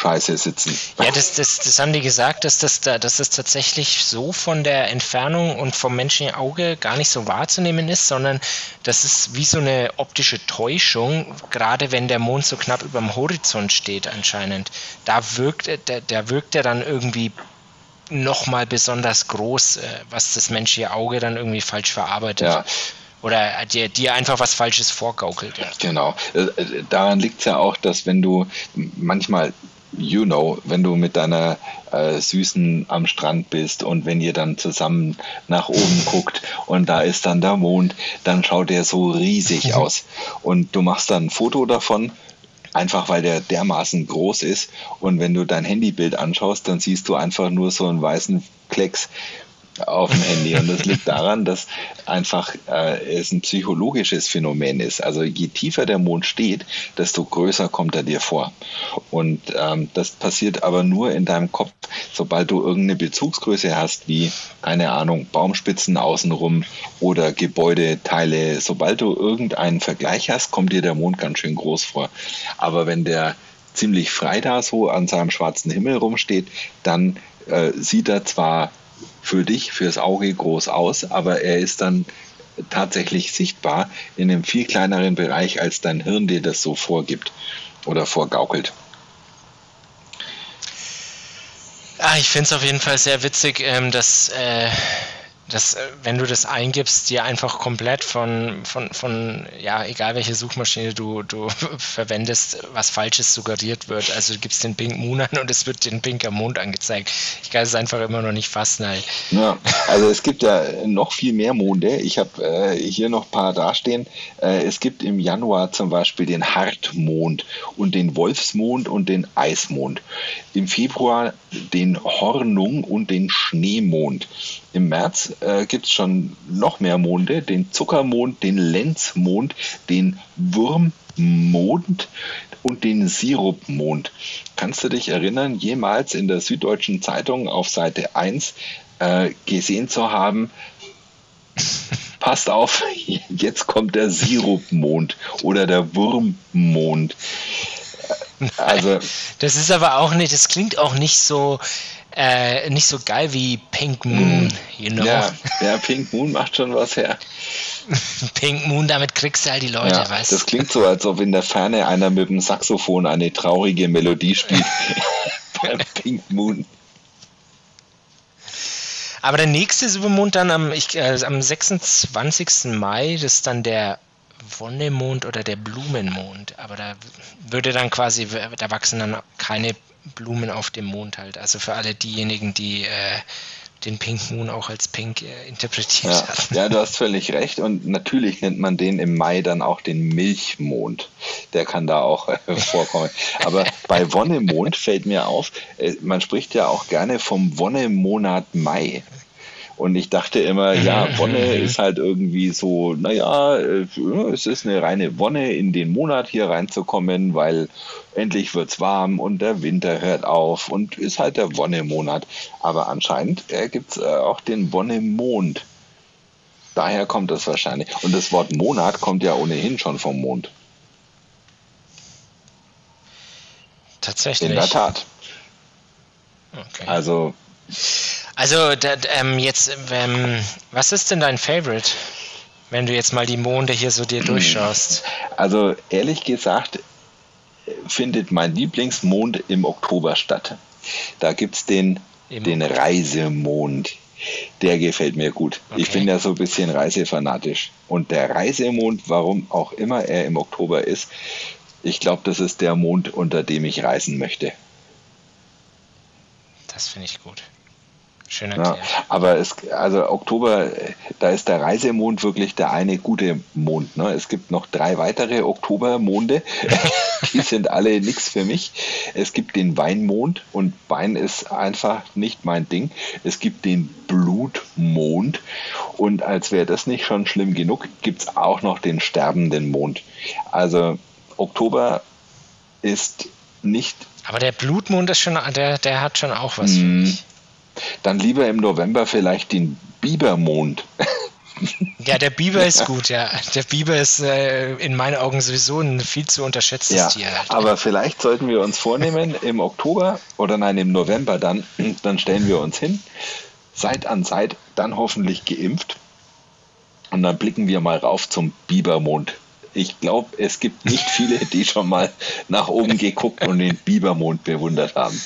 Scheiße sitzen. Ja, das, das, das haben die gesagt, dass das, da, dass das tatsächlich so von der Entfernung und vom menschlichen Auge gar nicht so wahrzunehmen ist, sondern das ist wie so eine optische Täuschung, gerade wenn der Mond so knapp über dem Horizont steht anscheinend. Da wirkt, der, der wirkt er dann irgendwie nochmal besonders groß, äh, was das menschliche Auge dann irgendwie falsch verarbeitet. Ja. Oder dir, dir einfach was Falsches vorgaukelt. Ja. Genau. Äh, äh, daran liegt es ja auch, dass wenn du manchmal you know, wenn du mit deiner äh, Süßen am Strand bist und wenn ihr dann zusammen nach oben guckt und da ist dann der Mond, dann schaut der so riesig aus. Und du machst dann ein Foto davon Einfach weil der dermaßen groß ist. Und wenn du dein Handybild anschaust, dann siehst du einfach nur so einen weißen Klecks auf dem Handy. Und das liegt daran, dass einfach äh, es ein psychologisches Phänomen ist. Also je tiefer der Mond steht, desto größer kommt er dir vor. Und ähm, das passiert aber nur in deinem Kopf, sobald du irgendeine Bezugsgröße hast, wie, keine Ahnung, Baumspitzen außenrum oder Gebäudeteile. Sobald du irgendeinen Vergleich hast, kommt dir der Mond ganz schön groß vor. Aber wenn der ziemlich frei da so an seinem schwarzen Himmel rumsteht, dann äh, sieht er zwar für dich, fürs Auge groß aus, aber er ist dann tatsächlich sichtbar in einem viel kleineren Bereich, als dein Hirn dir das so vorgibt oder vorgaukelt. Ah, ich finde es auf jeden Fall sehr witzig, ähm, dass äh, dass, äh, wenn du das eingibst, dir einfach komplett von, von, von ja, egal welche Suchmaschine du, du verwendest, was Falsches suggeriert wird. Also du gibst den Pink Moon an und es wird den pinker Mond angezeigt. Ich kann es einfach immer noch nicht fassen. Halt. Ja, also es gibt ja noch viel mehr Monde. Ich habe äh, hier noch ein paar dastehen. Äh, es gibt im Januar zum Beispiel den Hartmond und den Wolfsmond und den Eismond. Im Februar den Hornung und den Schneemond. Im März äh, gibt es schon noch mehr Monde, den Zuckermond, den Lenzmond, den Wurmmond und den Sirupmond. Kannst du dich erinnern, jemals in der Süddeutschen Zeitung auf Seite 1 äh, gesehen zu haben, passt auf, jetzt kommt der Sirupmond oder der Wurmmond. Also, das ist aber auch nicht, das klingt auch nicht so, äh, nicht so geil wie Pink Moon, mm. you know. Ja, ja, Pink Moon macht schon was her. Pink Moon, damit kriegst du all die Leute, ja, weißt Das klingt so, als ob in der Ferne einer mit dem Saxophon eine traurige Melodie spielt. Pink Moon. Aber der nächste Supermond dann am, ich, äh, am 26. Mai, das ist dann der Wonnemond oder der Blumenmond. Aber da würde dann quasi, da wachsen dann keine Blumen auf dem Mond halt. Also für alle diejenigen, die äh, den Pink Moon auch als Pink äh, interpretiert ja, hatten. Ja, du hast völlig recht. Und natürlich nennt man den im Mai dann auch den Milchmond. Der kann da auch äh, vorkommen. Aber bei Wonnemond fällt mir auf, äh, man spricht ja auch gerne vom Wonnemonat Mai. Und ich dachte immer, ja, Wonne ist halt irgendwie so, naja, äh, es ist eine reine Wonne, in den Monat hier reinzukommen, weil endlich wird es warm und der Winter hört auf und ist halt der Wonnemonat. Aber anscheinend äh, gibt es äh, auch den Wonnemond. Daher kommt das wahrscheinlich. Und das Wort Monat kommt ja ohnehin schon vom Mond. Tatsächlich. In der Tat. Okay. Also Also da, ähm, jetzt, ähm, was ist denn dein Favorite, wenn du jetzt mal die Monde hier so dir durchschaust? Also ehrlich gesagt findet mein Lieblingsmond im Oktober statt. Da gibt es den, den Reisemond. Der gefällt mir gut. Okay. Ich bin ja so ein bisschen reisefanatisch. Und der Reisemond, warum auch immer er im Oktober ist, ich glaube, das ist der Mond, unter dem ich reisen möchte. Das finde ich gut. Schön erklärt. Ja, aber es, also Oktober, da ist der Reisemond wirklich der eine gute Mond. Ne? Es gibt noch drei weitere Oktobermonde. Die sind alle nichts für mich. Es gibt den Weinmond und Wein ist einfach nicht mein Ding. Es gibt den Blutmond und als wäre das nicht schon schlimm genug, gibt es auch noch den sterbenden Mond. Also Oktober ist nicht. Aber der Blutmond ist schon, der, der hat schon auch was für mm. mich. Dann lieber im November vielleicht den Bibermond. Ja, der Biber ist gut, ja. Der Biber ist äh, in meinen Augen sowieso ein viel zu unterschätztes ja, Tier. Aber vielleicht sollten wir uns vornehmen, im Oktober oder nein, im November dann, dann stellen wir uns hin, Seit an Seit, dann hoffentlich geimpft. Und dann blicken wir mal rauf zum Bibermond. Ich glaube, es gibt nicht viele, die schon mal nach oben geguckt und den Bibermond bewundert haben.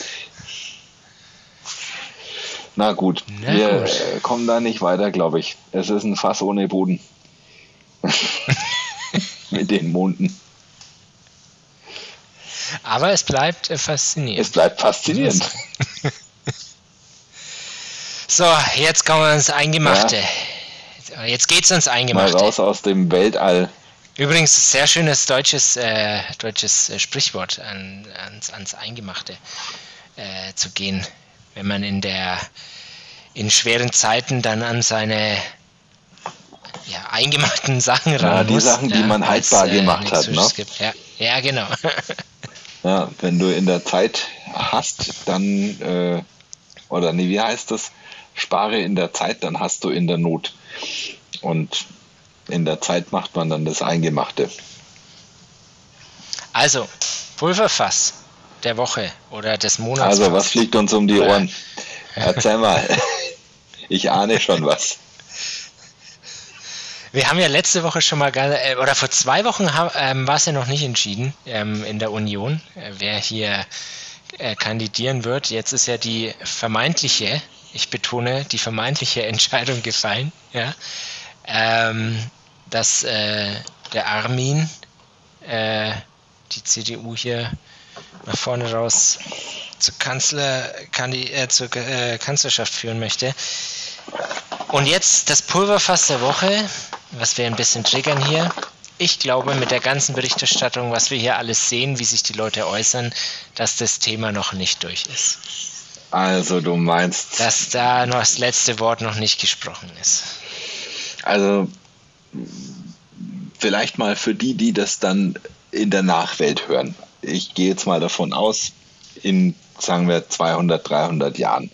Na gut, Na wir gut. kommen da nicht weiter, glaube ich. Es ist ein Fass ohne Boden. Mit den Monden. Aber es bleibt äh, faszinierend. Es bleibt faszinierend. so, jetzt kommen wir ins Eingemachte. Ja. Jetzt geht's ins Eingemachte. Mal raus aus dem Weltall. Übrigens, sehr schönes deutsches, äh, deutsches äh, Sprichwort an, ans, ans Eingemachte äh, zu gehen wenn man in der in schweren Zeiten dann an seine ja, eingemachten Sachen ran ja, die muss, Sachen, die ja, man haltbar äh, gemacht hat. Ne? Ja, ja, genau. ja, wenn du in der Zeit hast, dann, äh, oder nee, wie heißt das? Spare in der Zeit, dann hast du in der Not. Und in der Zeit macht man dann das Eingemachte. Also, Pulverfass der Woche oder des Monats. Also, was fliegt uns um die Ohren? Erzähl mal. Ich ahne schon was. Wir haben ja letzte Woche schon mal, äh, oder vor zwei Wochen ähm, war es ja noch nicht entschieden ähm, in der Union, äh, wer hier äh, kandidieren wird. Jetzt ist ja die vermeintliche, ich betone, die vermeintliche Entscheidung gefallen, ja, ähm, dass äh, der Armin äh, die CDU hier nach vorne raus zur, Kanzler, äh, zur äh, Kanzlerschaft führen möchte. Und jetzt das Pulverfass der Woche, was wir ein bisschen triggern hier. Ich glaube, mit der ganzen Berichterstattung, was wir hier alles sehen, wie sich die Leute äußern, dass das Thema noch nicht durch ist. Also du meinst. Dass da noch das letzte Wort noch nicht gesprochen ist. Also vielleicht mal für die, die das dann in der Nachwelt hören ich gehe jetzt mal davon aus, in, sagen wir, 200, 300 Jahren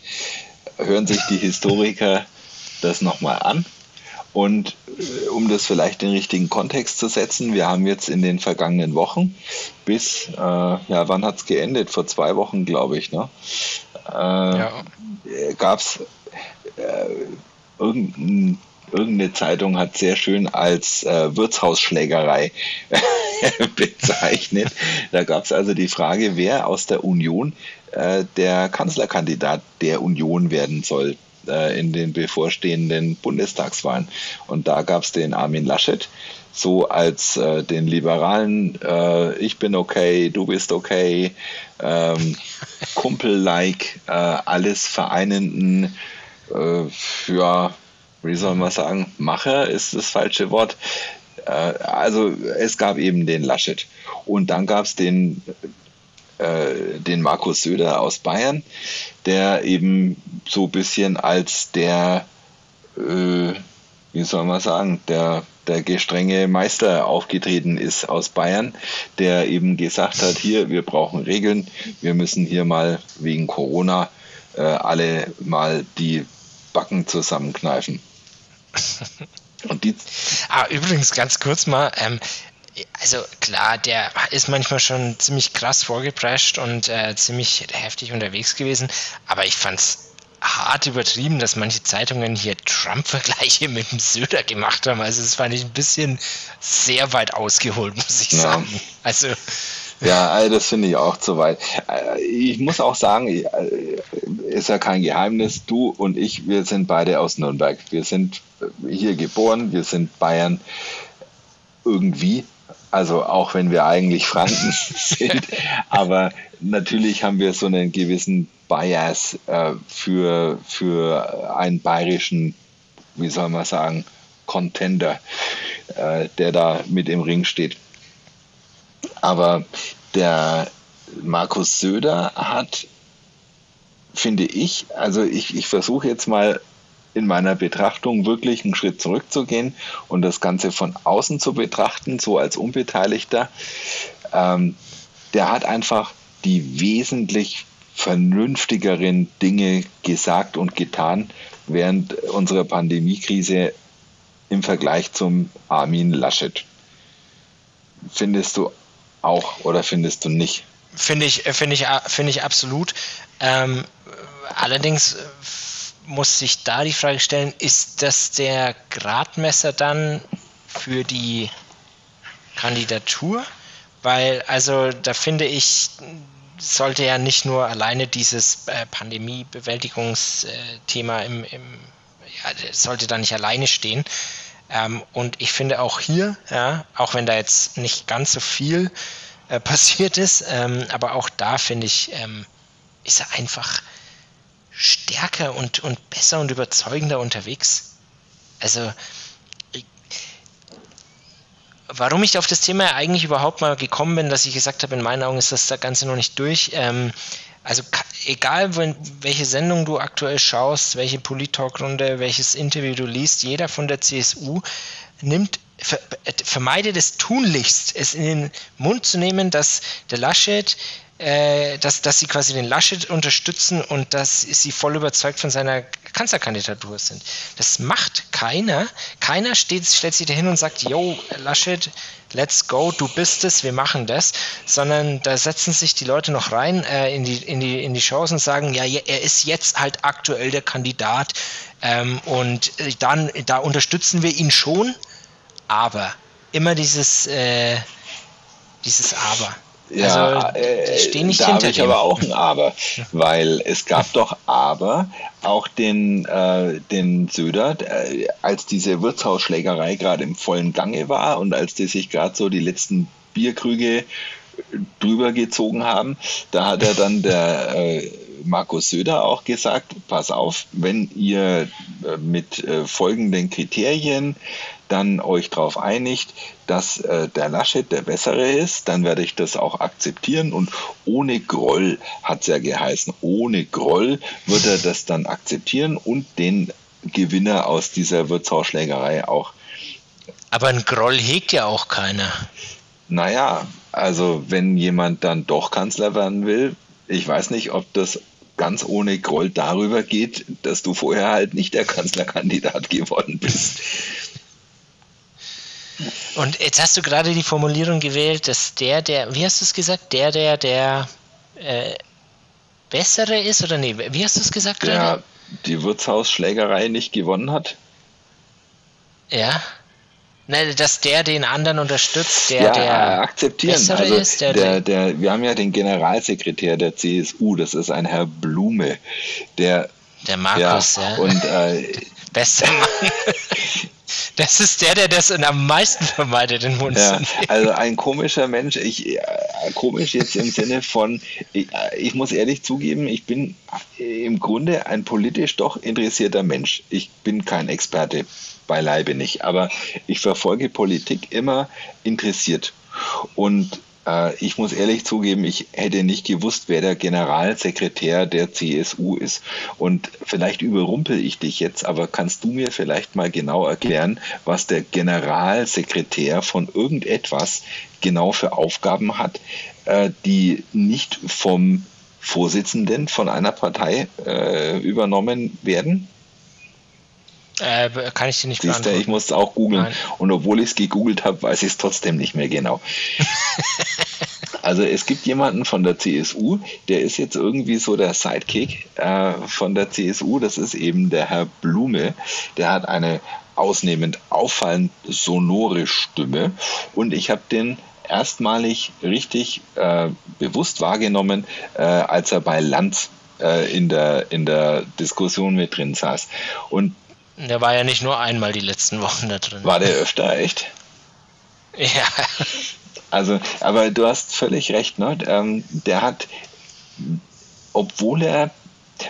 hören sich die Historiker das nochmal an. Und äh, um das vielleicht in den richtigen Kontext zu setzen, wir haben jetzt in den vergangenen Wochen bis, äh, ja, wann hat es geendet? Vor zwei Wochen, glaube ich, ne? Äh, ja. Gab es äh, irgendein irgendeine Zeitung hat sehr schön als äh, Wirtshausschlägerei bezeichnet. Da gab es also die Frage, wer aus der Union äh, der Kanzlerkandidat der Union werden soll äh, in den bevorstehenden Bundestagswahlen. Und da gab es den Armin Laschet, so als äh, den liberalen äh, Ich bin okay, du bist okay, ähm, Kumpel-like, äh, alles vereinenden, äh, ja, wie soll man sagen, Macher ist das falsche Wort. Äh, also es gab eben den Laschet und dann gab es den, äh, den Markus Söder aus Bayern, der eben so ein bisschen als der, äh, wie soll man sagen, der der gestrenge Meister aufgetreten ist aus Bayern, der eben gesagt hat, hier, wir brauchen Regeln, wir müssen hier mal wegen Corona äh, alle mal die Backen zusammenkneifen. Und die ah, übrigens ganz kurz mal, ähm, also klar, der ist manchmal schon ziemlich krass vorgeprescht und äh, ziemlich heftig unterwegs gewesen, aber ich fand's hart übertrieben, dass manche Zeitungen hier Trump-Vergleiche mit dem Söder gemacht haben. Also das fand ich ein bisschen sehr weit ausgeholt, muss ich ja. sagen. Also ja, das finde ich auch zu weit. Äh, ich muss auch sagen, äh, ist ja kein Geheimnis, du und ich, wir sind beide aus Nürnberg. Wir sind hier geboren, wir sind Bayern irgendwie, also auch wenn wir eigentlich Franken sind, aber natürlich haben wir so einen gewissen Bias äh, für, für einen bayerischen, wie soll man sagen, Contender, äh, der da mit im Ring steht. Aber der Markus Söder hat, finde ich, also ich, ich versuche jetzt mal in meiner Betrachtung wirklich einen Schritt zurückzugehen und das Ganze von außen zu betrachten, so als Unbeteiligter. Ähm, der hat einfach die wesentlich vernünftigeren Dinge gesagt und getan während unserer Pandemiekrise im Vergleich zum Armin Laschet. Findest du auch oder findest du nicht? Finde ich, finde ich, finde ich absolut. Ähm, allerdings muss sich da die Frage stellen, ist das der Gradmesser dann für die Kandidatur? Weil, also da finde ich, sollte ja nicht nur alleine dieses äh, Pandemiebewältigungsthema im, im ja, sollte da nicht alleine stehen. Ähm, und ich finde auch hier, ja, auch wenn da jetzt nicht ganz so viel äh, passiert ist, ähm, aber auch da finde ich, ähm, ist er einfach stärker und, und besser und überzeugender unterwegs. Also, ich, warum ich auf das Thema eigentlich überhaupt mal gekommen bin, dass ich gesagt habe, in meinen Augen ist das Ganze noch nicht durch. Also egal, wenn, welche Sendung du aktuell schaust, welche Polit-Talk-Runde, welches Interview du liest, jeder von der CSU nimmt ver, vermeidet es tunlichst, es in den Mund zu nehmen, dass der Laschet äh, dass, dass sie quasi den Laschet unterstützen und dass sie voll überzeugt von seiner Kanzlerkandidatur sind. Das macht keiner. Keiner steht, stellt sich dahin und sagt, yo, Laschet, let's go, du bist es, wir machen das, sondern da setzen sich die Leute noch rein äh, in, die, in, die, in die Shows und sagen, ja, er ist jetzt halt aktuell der Kandidat ähm, und dann, da unterstützen wir ihn schon, aber immer dieses, äh, dieses Aber. Ja, also, äh, nicht da habe ich aber auch ein Aber, weil es gab doch aber auch den, äh, den Söder, äh, als diese Wirtshausschlägerei gerade im vollen Gange war und als die sich gerade so die letzten Bierkrüge drüber gezogen haben, da hat er dann der äh, Markus Söder auch gesagt, pass auf, wenn ihr äh, mit äh, folgenden Kriterien dann euch darauf einigt, dass äh, der Laschet der bessere ist, dann werde ich das auch akzeptieren und ohne Groll hat es ja geheißen, ohne Groll wird er das dann akzeptieren und den Gewinner aus dieser Wirtshausschlägerei auch. Aber ein Groll hegt ja auch keiner. Naja, also wenn jemand dann doch Kanzler werden will, ich weiß nicht, ob das ganz ohne Groll darüber geht, dass du vorher halt nicht der Kanzlerkandidat geworden bist. Und jetzt hast du gerade die Formulierung gewählt, dass der, der, wie hast du es gesagt, der, der, der äh, bessere ist oder nee, wie hast du es gesagt der gerade? die Wirtshausschlägerei nicht gewonnen hat. Ja. Nein, dass der den anderen unterstützt, der, ja, der akzeptieren. Also ist, der, der, der, wir haben ja den Generalsekretär der CSU, das ist ein Herr Blume, der der Markus, ja. ja. Und äh, bester Mann. Das ist der, der das am meisten vermeidet, den Mund ja, Also ein komischer Mensch, ich, äh, komisch jetzt im Sinne von, ich, äh, ich, muss ehrlich zugeben, ich bin im Grunde ein politisch doch interessierter Mensch. Ich bin kein Experte, beileibe nicht, aber ich verfolge Politik immer interessiert. Und äh, ich muss ehrlich zugeben, ich hätte nicht gewusst, wer der Generalsekretär der CSU ist. Und vielleicht überrumpel ich dich jetzt, aber kannst du mir vielleicht mal genau erklären, was der Generalsekretär von irgendetwas genau für Aufgaben hat, äh, die nicht vom Vorsitzenden von einer Partei äh, übernommen werden? Äh, kann ich dir nicht Siehst du, ich muss es auch googeln. Und obwohl ich es gegoogelt habe, weiß ich es trotzdem nicht mehr genau. Also es gibt jemanden von der CSU, der ist jetzt irgendwie so der Sidekick äh, von der CSU, das ist eben der Herr Blume, der hat eine ausnehmend auffallend sonore Stimme und ich habe den erstmalig richtig äh, bewusst wahrgenommen, äh, als er bei Lanz äh, in, der, in der Diskussion mit drin saß. Und der war ja nicht nur einmal die letzten Wochen da drin. War der öfter, echt? Ja. Also, aber du hast völlig recht, ne? Ähm, der hat, obwohl er,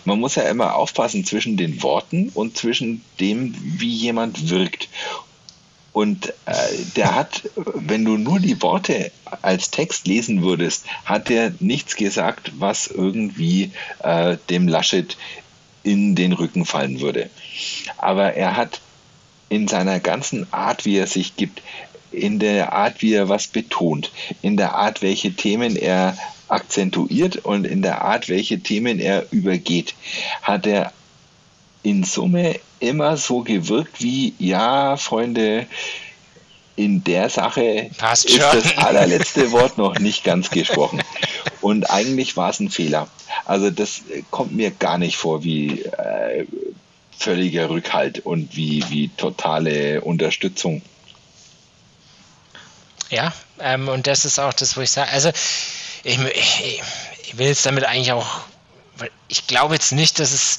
man muss ja immer aufpassen zwischen den Worten und zwischen dem, wie jemand wirkt. Und äh, der hat, wenn du nur die Worte als Text lesen würdest, hat er nichts gesagt, was irgendwie äh, dem Laschet in den Rücken fallen würde. Aber er hat in seiner ganzen Art, wie er sich gibt, in der Art, wie er was betont, in der Art, welche Themen er akzentuiert und in der Art, welche Themen er übergeht, hat er in Summe immer so gewirkt wie, ja, Freunde, in der Sache Passt ist schon. das allerletzte Wort noch nicht ganz gesprochen. Und eigentlich war es ein Fehler. Also das kommt mir gar nicht vor wie äh, völliger Rückhalt und wie, wie totale Unterstützung. Ja, ähm, und das ist auch das, wo ich sage, also ich, ich, ich will jetzt damit eigentlich auch, ich glaube jetzt nicht, dass es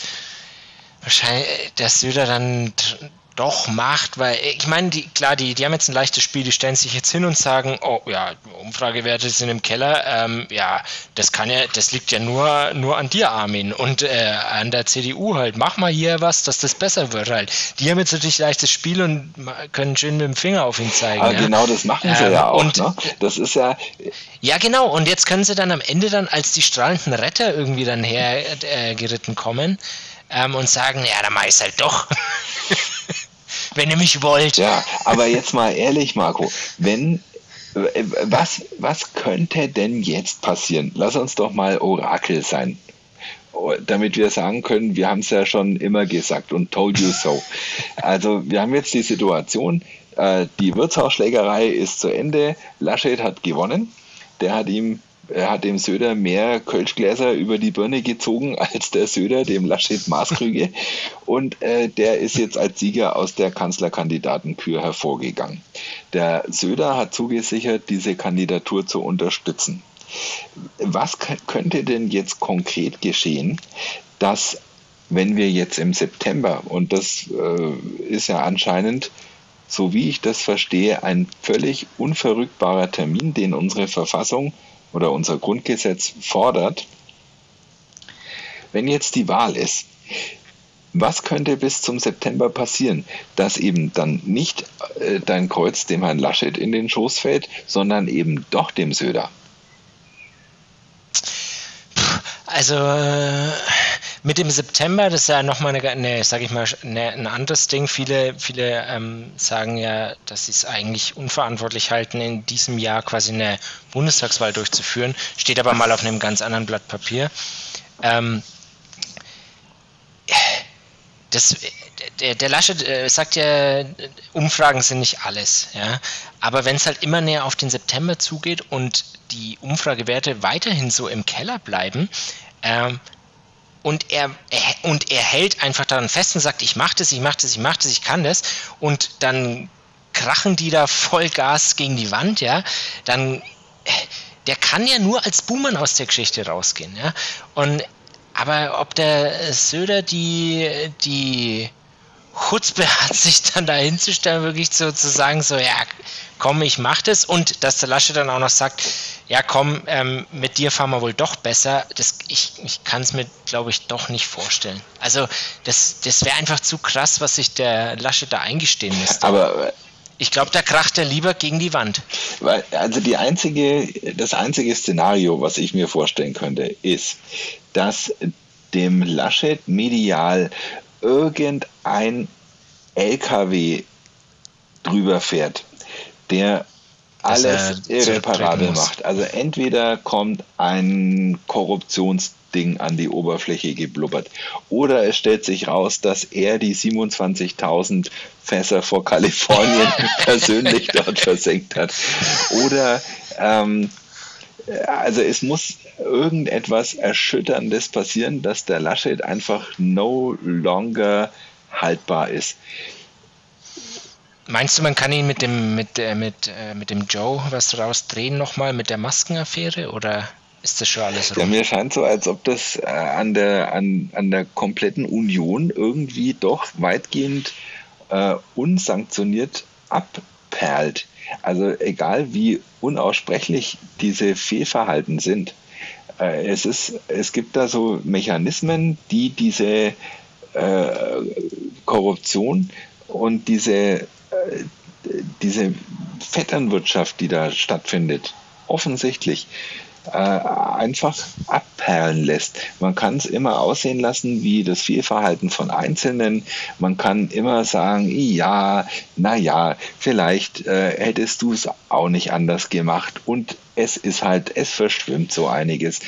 wahrscheinlich, dass Söder dann doch macht, weil ich meine, die, klar, die, die haben jetzt ein leichtes Spiel, die stellen sich jetzt hin und sagen, oh ja, Umfragewerte sind im Keller, ähm, ja, das kann ja, das liegt ja nur, nur an dir, Armin, und äh, an der CDU halt, mach mal hier was, dass das besser wird halt. Die haben jetzt natürlich leichtes Spiel und können schön mit dem Finger auf ihn zeigen. Aber ja. genau das machen sie ähm, ja auch, und, ne? Das ist ja... Ja, genau, und jetzt können sie dann am Ende dann als die strahlenden Retter irgendwie dann hergeritten äh, kommen ähm, und sagen, ja, dann mach ich es halt doch. wenn ihr mich wollt. Ja, aber jetzt mal ehrlich, Marco, wenn was, was könnte denn jetzt passieren? Lass uns doch mal Orakel sein. Damit wir sagen können, wir haben es ja schon immer gesagt und told you so. Also wir haben jetzt die Situation, äh, die Wirtshausschlägerei ist zu Ende, Laschet hat gewonnen, der hat ihm er hat dem Söder mehr Kölschgläser über die Birne gezogen als der Söder dem Laschet Maßkrüge. Und äh, der ist jetzt als Sieger aus der Kanzlerkandidatenkür hervorgegangen. Der Söder hat zugesichert, diese Kandidatur zu unterstützen. Was könnte denn jetzt konkret geschehen, dass wenn wir jetzt im September, und das äh, ist ja anscheinend so wie ich das verstehe, ein völlig unverrückbarer Termin, den unsere Verfassung oder unser Grundgesetz fordert, wenn jetzt die Wahl ist, was könnte bis zum September passieren, dass eben dann nicht äh, dein Kreuz dem Herrn Laschet in den Schoß fällt, sondern eben doch dem Söder? Also äh, mit dem September, das ist ja nochmal eine, eine, sag ich mal, eine, ein anderes Ding. Viele, viele ähm, sagen ja, dass sie es eigentlich unverantwortlich halten, in diesem Jahr quasi eine Bundestagswahl durchzuführen. Steht aber mal auf einem ganz anderen Blatt Papier. Ähm, das, der, der Laschet äh, sagt ja, Umfragen sind nicht alles, ja. Aber wenn es halt immer näher auf den September zugeht und die Umfragewerte weiterhin so im Keller bleiben, ähm, und er, er, und er hält einfach daran fest und sagt, ich mache das, ich mache das, ich mache das, ich kann das und dann krachen die da voll Gas gegen die Wand, ja, dann der kann ja nur als Buhmann aus der Geschichte rausgehen, ja. Und aber ob der Söder die die Chutzpe hat, sich dann da hinzustellen, wirklich so zu sagen, so, ja, komm, ich mach das. Und dass der Lasche dann auch noch sagt, ja, komm, ähm, mit dir fahren wir wohl doch besser. Das, ich ich kann es mir, glaube ich, doch nicht vorstellen. Also, das, das wäre einfach zu krass, was sich der Lasche da eingestehen müsste. Aber äh, ich glaube, da kracht er lieber gegen die Wand. Weil, also die einzige, das einzige Szenario, was ich mir vorstellen könnte, ist, dass dem Laschet medial irgendein LKW drüber fährt, der alles irreparabel macht. Also entweder kommt ein Korruptionsding an die Oberfläche geblubbert oder es stellt sich raus, dass er die 27.000 Fässer vor Kalifornien persönlich dort versenkt hat. Oder ähm, also es muss irgendetwas Erschütterndes passieren, dass der Laschet einfach no longer haltbar ist. Meinst du, man kann ihn mit dem, mit, äh, mit, äh, mit dem Joe was rausdrehen nochmal mit der Maskenaffäre oder ist das schon alles rum? Ja, mir scheint so, als ob das äh, an, der, an, an der kompletten Union irgendwie doch weitgehend äh, unsanktioniert abperlt. Also egal wie unaussprechlich diese Fehlverhalten sind. Äh, es, ist, es gibt da so Mechanismen, die diese äh, Korruption und diese, äh, diese Vetternwirtschaft, die da stattfindet, offensichtlich äh, einfach abperlen lässt. Man kann es immer aussehen lassen wie das Fehlverhalten von Einzelnen. Man kann immer sagen, ja, naja, vielleicht äh, hättest du es auch nicht anders gemacht. Und es ist halt, es verschwimmt so einiges.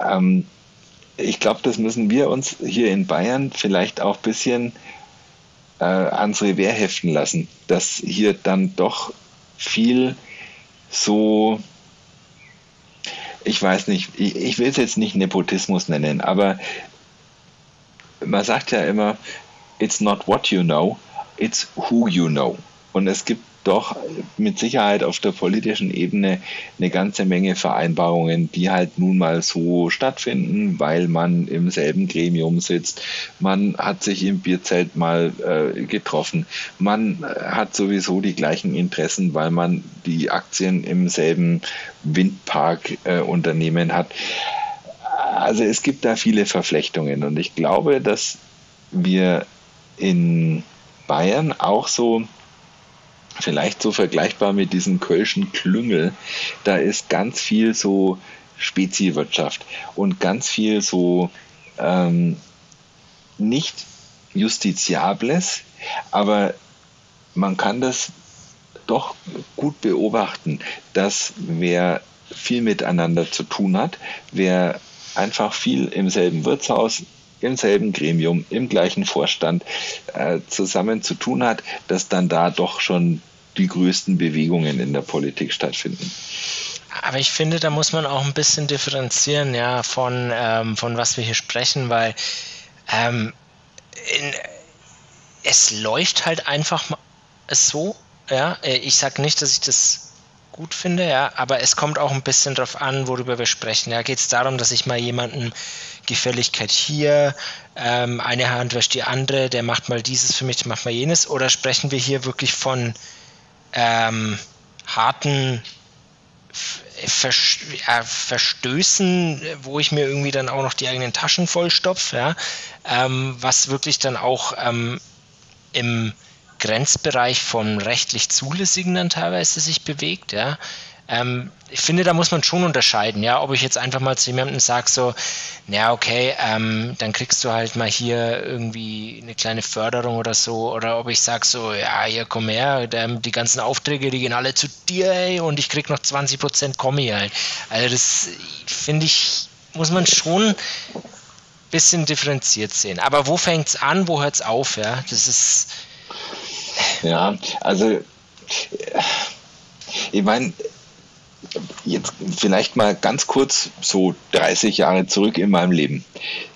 Ähm, ich glaube, das müssen wir uns hier in Bayern vielleicht auch ein bisschen äh, ans Revier heften lassen, dass hier dann doch viel so ich weiß nicht, ich, ich will es jetzt nicht Nepotismus nennen, aber man sagt ja immer, it's not what you know, it's who you know. Und es gibt doch mit Sicherheit auf der politischen Ebene eine ganze Menge Vereinbarungen, die halt nun mal so stattfinden, weil man im selben Gremium sitzt. Man hat sich im Bierzelt mal äh, getroffen. Man äh, hat sowieso die gleichen Interessen, weil man die Aktien im selben Windpark-Unternehmen äh, hat. Also es gibt da viele Verflechtungen und ich glaube, dass wir in Bayern auch so vielleicht so vergleichbar mit diesem Kölschen Klüngel. Da ist ganz viel so Speziwirtschaft und ganz viel so ähm, nicht Justiziables, aber man kann das doch gut beobachten, dass wer viel miteinander zu tun hat, wer einfach viel im selben Wirtshaus im selben Gremium, im gleichen Vorstand äh, zusammen zu tun hat, dass dann da doch schon die größten Bewegungen in der Politik stattfinden. Aber ich finde, da muss man auch ein bisschen differenzieren, ja, von, ähm, von was wir hier sprechen, weil ähm, in, es läuft halt einfach so, ja. Äh, ich sage nicht, dass ich das gut finde, ja, aber es kommt auch ein bisschen darauf an, worüber wir sprechen. Ja, geht es darum, dass ich mal jemanden Gefälligkeit hier, ähm, eine Hand wäscht die andere, der macht mal dieses für mich, der macht mal jenes, oder sprechen wir hier wirklich von ähm, harten Verstößen, wo ich mir irgendwie dann auch noch die eigenen Taschen vollstopfe, ja, ähm, was wirklich dann auch ähm, im Grenzbereich vom rechtlich Zulässigen dann teilweise sich bewegt, ja. Ähm, ich finde, da muss man schon unterscheiden, ja, ob ich jetzt einfach mal zu jemandem sage, so, naja, okay, ähm, dann kriegst du halt mal hier irgendwie eine kleine Förderung oder so, oder ob ich sage so, ja, hier komm her, die ganzen Aufträge, die gehen alle zu dir, ey, und ich krieg noch 20 Prozent Kommi halt. Also das finde ich, muss man schon ein bisschen differenziert sehen. Aber wo fängt es an, wo hört es auf, ja? Das ist ja, also ich meine, jetzt vielleicht mal ganz kurz so 30 Jahre zurück in meinem Leben.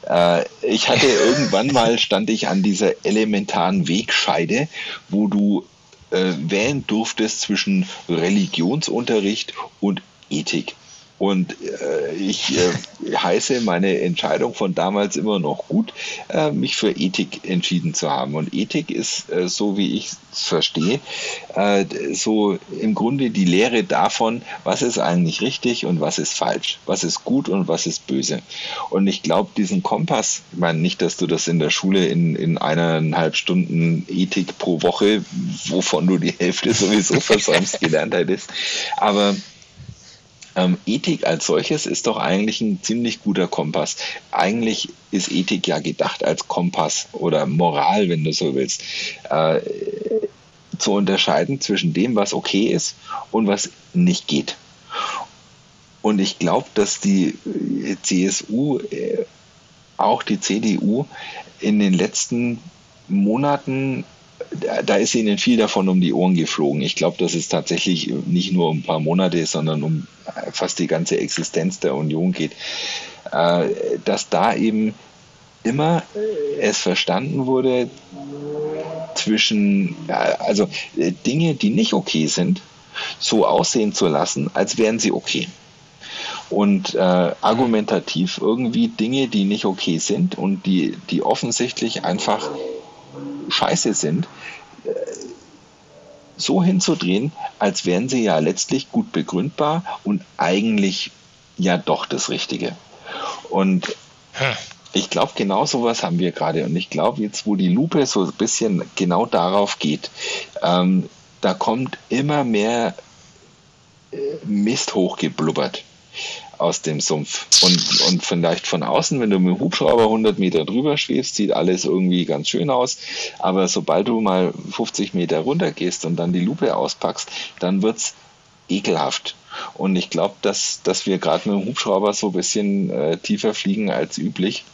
Äh, ich hatte irgendwann mal, stand ich an dieser elementaren Wegscheide, wo du äh, wählen durftest zwischen Religionsunterricht und Ethik. Und äh, ich äh, heiße meine Entscheidung von damals immer noch gut, äh, mich für Ethik entschieden zu haben. Und Ethik ist, äh, so wie ich es verstehe, äh, so im Grunde die Lehre davon, was ist eigentlich richtig und was ist falsch, was ist gut und was ist böse. Und ich glaube, diesen Kompass, ich meine nicht, dass du das in der Schule in, in eineinhalb Stunden Ethik pro Woche, wovon du die Hälfte sowieso versäumst, gelernt hättest, aber ähm, Ethik als solches ist doch eigentlich ein ziemlich guter Kompass. Eigentlich ist Ethik ja gedacht als Kompass oder Moral, wenn du so willst. Äh, zu unterscheiden zwischen dem, was okay ist und was nicht geht. Und ich glaube, dass die CSU, äh, auch die CDU, in den letzten Monaten da ist ihnen viel davon um die Ohren geflogen. Ich glaube, dass es tatsächlich nicht nur um ein paar Monate, sondern um fast die ganze Existenz der Union geht, äh, dass da eben immer es verstanden wurde, zwischen, also äh, Dinge, die nicht okay sind, so aussehen zu lassen, als wären sie okay. Und äh, argumentativ irgendwie Dinge, die nicht okay sind und die, die offensichtlich einfach scheiße sind, äh, so hinzudrehen, als wären sie ja letztlich gut begründbar und eigentlich ja doch das Richtige. Und hm. ich glaube, genau sowas haben wir gerade. Und ich glaube, jetzt, wo die Lupe so ein bisschen genau darauf geht, ähm, da kommt immer mehr äh, Mist hochgeblubbert aus dem Sumpf. Und, und vielleicht von außen, wenn du mit dem Hubschrauber 100 Meter drüber schwebst, sieht alles irgendwie ganz schön aus. Aber sobald du mal 50 Meter runter gehst und dann die Lupe auspackst, dann wird es ekelhaft. Und ich glaube, dass, dass wir gerade mit dem Hubschrauber so ein bisschen äh, tiefer fliegen als üblich.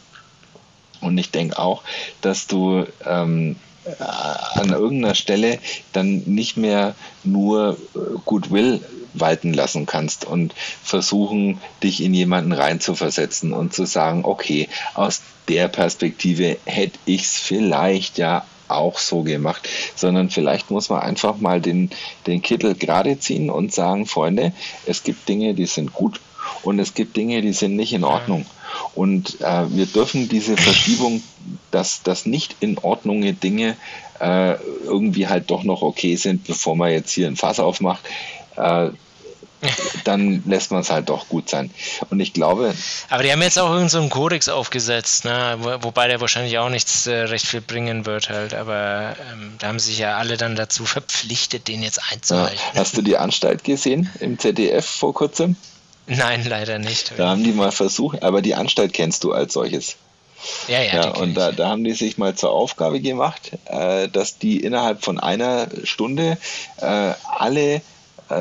Und ich denke auch, dass du ähm, an irgendeiner Stelle dann nicht mehr nur äh, Goodwill walten lassen kannst und versuchen, dich in jemanden reinzuversetzen und zu sagen, okay, aus der Perspektive hätte ich es vielleicht ja auch so gemacht, sondern vielleicht muss man einfach mal den, den Kittel gerade ziehen und sagen, Freunde, es gibt Dinge, die sind gut und es gibt Dinge, die sind nicht in Ordnung. Und äh, wir dürfen diese Verschiebung, dass, dass nicht in Ordnung Dinge äh, irgendwie halt doch noch okay sind, bevor man jetzt hier ein Fass aufmacht, äh, dann lässt man es halt doch gut sein. Und ich glaube. Aber die haben jetzt auch irgendeinen so Kodex aufgesetzt, ne? Wo, wobei der wahrscheinlich auch nichts äh, recht viel bringen wird halt. Aber ähm, da haben sich ja alle dann dazu verpflichtet, den jetzt einzuhalten. Ja. Hast du die Anstalt gesehen im ZDF vor kurzem? Nein, leider nicht. Da haben die mal versucht, aber die Anstalt kennst du als solches. Ja, ja. ja und da, da haben die sich mal zur Aufgabe gemacht, äh, dass die innerhalb von einer Stunde äh, alle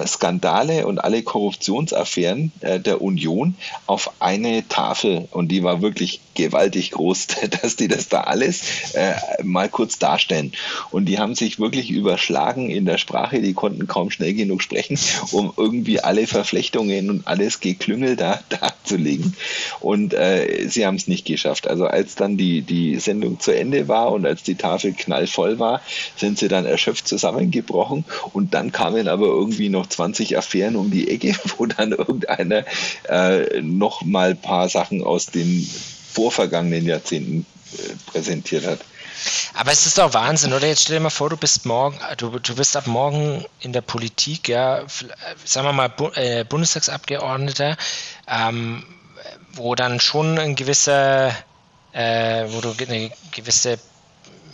Skandale und alle Korruptionsaffären äh, der Union auf eine Tafel und die war wirklich gewaltig groß, dass die das da alles äh, mal kurz darstellen. Und die haben sich wirklich überschlagen in der Sprache, die konnten kaum schnell genug sprechen, um irgendwie alle Verflechtungen und alles Geklüngel da darzulegen. Und äh, sie haben es nicht geschafft. Also als dann die, die Sendung zu Ende war und als die Tafel knallvoll war, sind sie dann erschöpft zusammengebrochen und dann kamen aber irgendwie noch 20 Affären um die Ecke, wo dann irgendeiner äh, noch mal ein paar Sachen aus den vorvergangenen Jahrzehnten äh, präsentiert hat. Aber es ist doch Wahnsinn, oder? Jetzt stell dir mal vor, du bist morgen, du, du bist ab morgen in der Politik, ja, sagen wir mal Bu äh, Bundestagsabgeordneter, ähm, wo dann schon ein gewisser, äh, wo du eine gewisse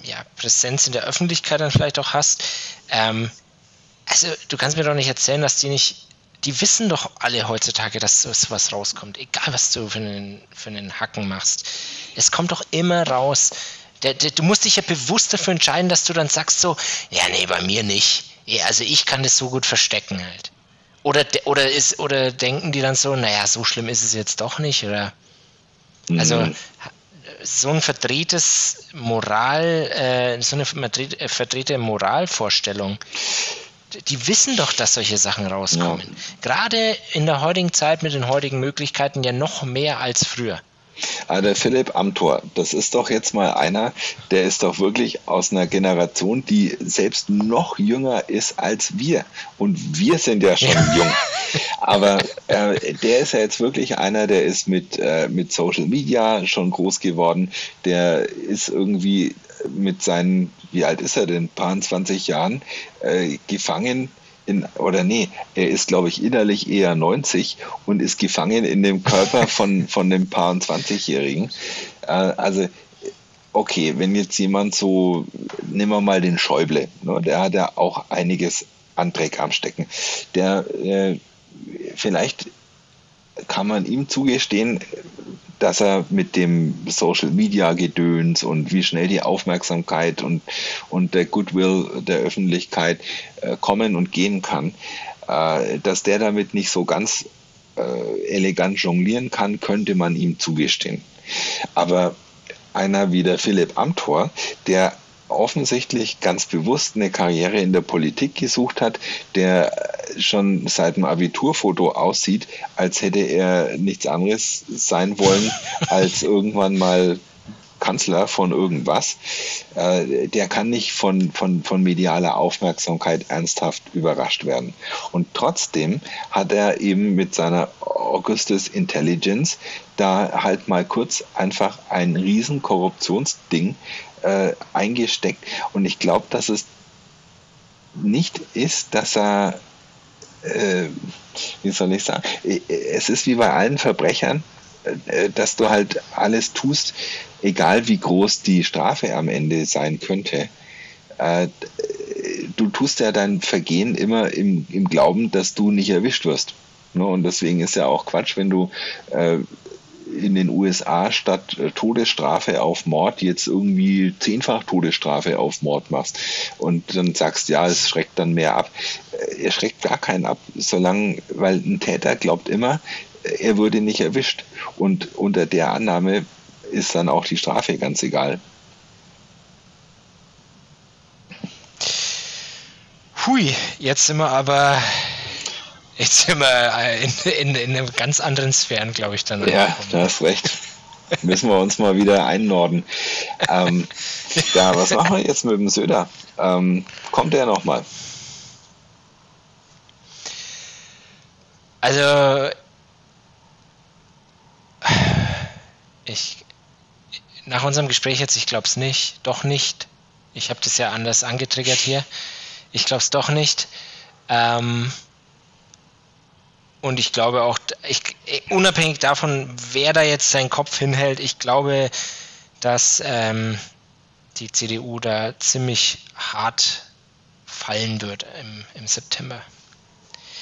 ja, Präsenz in der Öffentlichkeit dann vielleicht auch hast. Ähm, also du kannst mir doch nicht erzählen, dass die nicht, die wissen doch alle heutzutage, dass sowas rauskommt, egal was du für einen, für einen Hacken machst. Es kommt doch immer raus. Der, der, du musst dich ja bewusst dafür entscheiden, dass du dann sagst so, ja, nee, bei mir nicht. Ja, also ich kann das so gut verstecken halt. Oder, oder, ist, oder denken die dann so, naja, so schlimm ist es jetzt doch nicht, oder? Also mhm. so ein verdrehtes Moral, äh, so eine verdrehte Moralvorstellung, die wissen doch, dass solche Sachen rauskommen. Ja. Gerade in der heutigen Zeit mit den heutigen Möglichkeiten ja noch mehr als früher. Ah, der Philipp Amthor, das ist doch jetzt mal einer, der ist doch wirklich aus einer Generation, die selbst noch jünger ist als wir. Und wir sind ja schon jung. Aber äh, der ist ja jetzt wirklich einer, der ist mit, äh, mit Social Media schon groß geworden. Der ist irgendwie mit seinen, wie alt ist er denn, paar 20 Jahren, äh, gefangen in, oder nee, er ist, glaube ich, innerlich eher 90 und ist gefangen in dem Körper von, von dem paar 20-Jährigen. Äh, also, okay, wenn jetzt jemand so, nehmen wir mal den Schäuble, ne, der hat ja auch einiges an Dreck am Stecken. Der, äh, vielleicht kann man ihm zugestehen, dass er mit dem Social Media Gedöns und wie schnell die Aufmerksamkeit und, und der Goodwill der Öffentlichkeit äh, kommen und gehen kann, äh, dass der damit nicht so ganz äh, elegant jonglieren kann, könnte man ihm zugestehen. Aber einer wie der Philipp Amthor, der offensichtlich ganz bewusst eine Karriere in der Politik gesucht hat, der schon seit dem Abiturfoto aussieht, als hätte er nichts anderes sein wollen, als irgendwann mal Kanzler von irgendwas, äh, der kann nicht von, von, von medialer Aufmerksamkeit ernsthaft überrascht werden. Und trotzdem hat er eben mit seiner Augustus Intelligence da halt mal kurz einfach ein riesen Korruptionsding äh, eingesteckt. Und ich glaube, dass es nicht ist, dass er, äh, wie soll ich sagen, es ist wie bei allen Verbrechern, äh, dass du halt alles tust, egal wie groß die Strafe am Ende sein könnte. Äh, du tust ja dein Vergehen immer im, im Glauben, dass du nicht erwischt wirst. Ne? Und deswegen ist ja auch Quatsch, wenn du äh, in den USA statt äh, Todesstrafe auf Mord jetzt irgendwie zehnfach Todesstrafe auf Mord machst und dann sagst, ja, es schreckt dann mehr ab. Äh, er schreckt gar keinen ab, solange, weil ein Täter glaubt immer, er würde nicht erwischt. Und unter der Annahme ist dann auch die Strafe ganz egal. Hui, jetzt sind wir aber Jetzt sind wir in, in, in einem ganz anderen Sphären, glaube ich, dann. Ja, da hast recht. Müssen wir uns mal wieder einnorden. Ähm, ja, was machen wir jetzt mit dem Söder? Ähm, kommt der nochmal? Also, ich, nach unserem Gespräch jetzt, ich glaube es nicht, doch nicht. Ich habe das ja anders angetriggert hier. Ich glaube es doch nicht. Ähm, und ich glaube auch, ich, unabhängig davon, wer da jetzt seinen Kopf hinhält, ich glaube, dass ähm, die CDU da ziemlich hart fallen wird im, im September.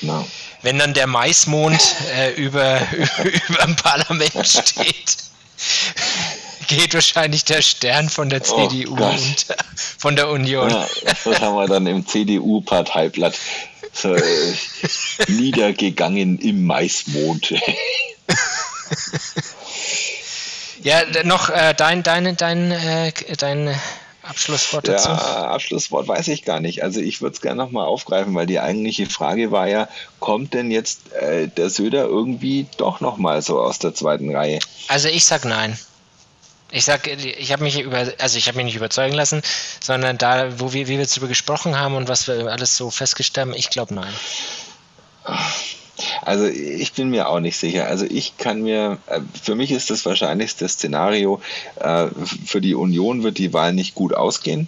No. Wenn dann der Maismond äh, über, über dem Parlament steht, geht wahrscheinlich der Stern von der CDU oh und von der Union. Ja, das haben wir dann im CDU-Parteiblatt so, äh, niedergegangen im Maismond. ja, noch äh, dein, dein, dein, äh, dein Abschlusswort dazu? Ja, Abschlusswort weiß ich gar nicht. Also ich würde es gerne nochmal aufgreifen, weil die eigentliche Frage war ja, kommt denn jetzt äh, der Söder irgendwie doch nochmal so aus der zweiten Reihe? Also ich sag nein. Ich sag, ich habe mich über, also ich habe mich nicht überzeugen lassen, sondern da, wo wir, wie wir darüber gesprochen haben und was wir alles so festgestellt haben, ich glaube nein. Also ich bin mir auch nicht sicher. Also ich kann mir, äh, für mich ist das wahrscheinlichste Szenario, äh, für die Union wird die Wahl nicht gut ausgehen.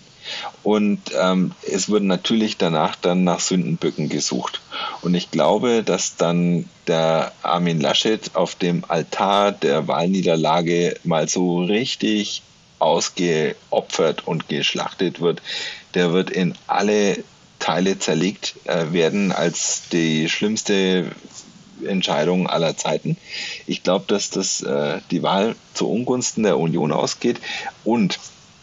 Und ähm, es wird natürlich danach dann nach Sündenböcken gesucht. Und ich glaube, dass dann der Armin Laschet auf dem Altar der Wahlniederlage mal so richtig ausgeopfert und geschlachtet wird. Der wird in alle Teile zerlegt äh, werden als die schlimmste Entscheidung aller Zeiten. Ich glaube, dass das äh, die Wahl zu Ungunsten der Union ausgeht und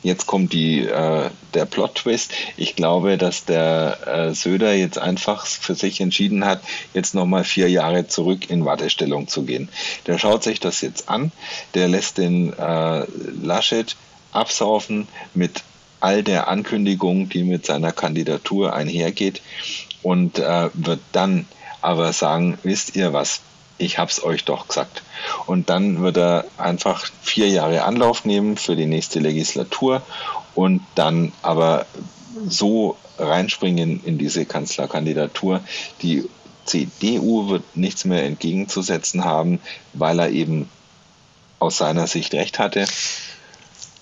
Jetzt kommt die, äh, der Plot-Twist. Ich glaube, dass der äh, Söder jetzt einfach für sich entschieden hat, jetzt nochmal vier Jahre zurück in Wartestellung zu gehen. Der schaut sich das jetzt an, der lässt den äh, Laschet absaufen mit all der Ankündigung, die mit seiner Kandidatur einhergeht und äh, wird dann aber sagen, wisst ihr was, ich hab's euch doch gesagt. Und dann wird er einfach vier Jahre Anlauf nehmen für die nächste Legislatur und dann aber so reinspringen in diese Kanzlerkandidatur. Die CDU wird nichts mehr entgegenzusetzen haben, weil er eben aus seiner Sicht recht hatte.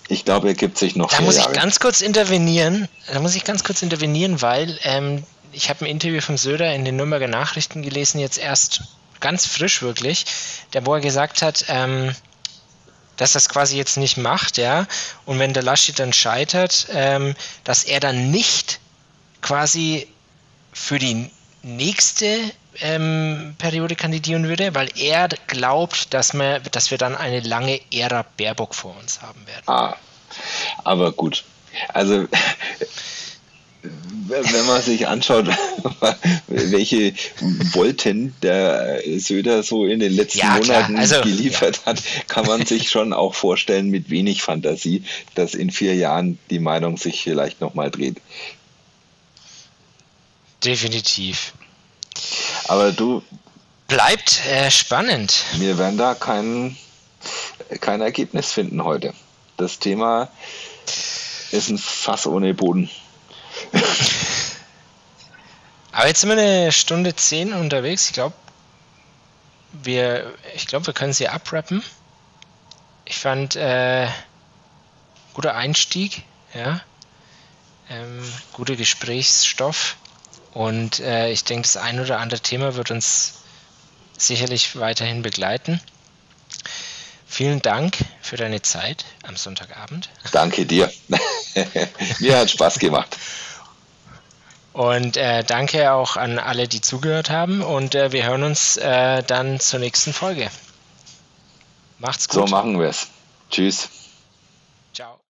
Ich glaube, er gibt sich noch. Da muss ich Jahre. ganz kurz intervenieren. Da muss ich ganz kurz intervenieren, weil ähm, ich habe ein Interview von Söder in den Nürnberger Nachrichten gelesen, jetzt erst ganz frisch wirklich, der wo er gesagt hat, ähm, dass das quasi jetzt nicht macht, ja, und wenn der Laschet dann scheitert, ähm, dass er dann nicht quasi für die nächste ähm, Periode kandidieren würde, weil er glaubt, dass, wir, dass wir dann eine lange Ära Baerbock vor uns haben werden. Ah, aber gut. Also wenn man sich anschaut, welche Wolten der Söder so in den letzten ja, Monaten also, geliefert ja. hat, kann man sich schon auch vorstellen, mit wenig Fantasie, dass in vier Jahren die Meinung sich vielleicht nochmal dreht. Definitiv. Aber du. Bleibt äh, spannend. Wir werden da kein, kein Ergebnis finden heute. Das Thema ist ein Fass ohne Boden. Aber jetzt sind wir eine Stunde zehn unterwegs. Ich glaube, wir, ich wir können sie abrappen. Ich fand äh, guter Einstieg, ja, ähm, guter Gesprächsstoff und äh, ich denke, das ein oder andere Thema wird uns sicherlich weiterhin begleiten. Vielen Dank für deine Zeit am Sonntagabend. Danke dir. Mir hat Spaß gemacht. Und äh, danke auch an alle, die zugehört haben. Und äh, wir hören uns äh, dann zur nächsten Folge. Macht's gut. So machen wir es. Tschüss.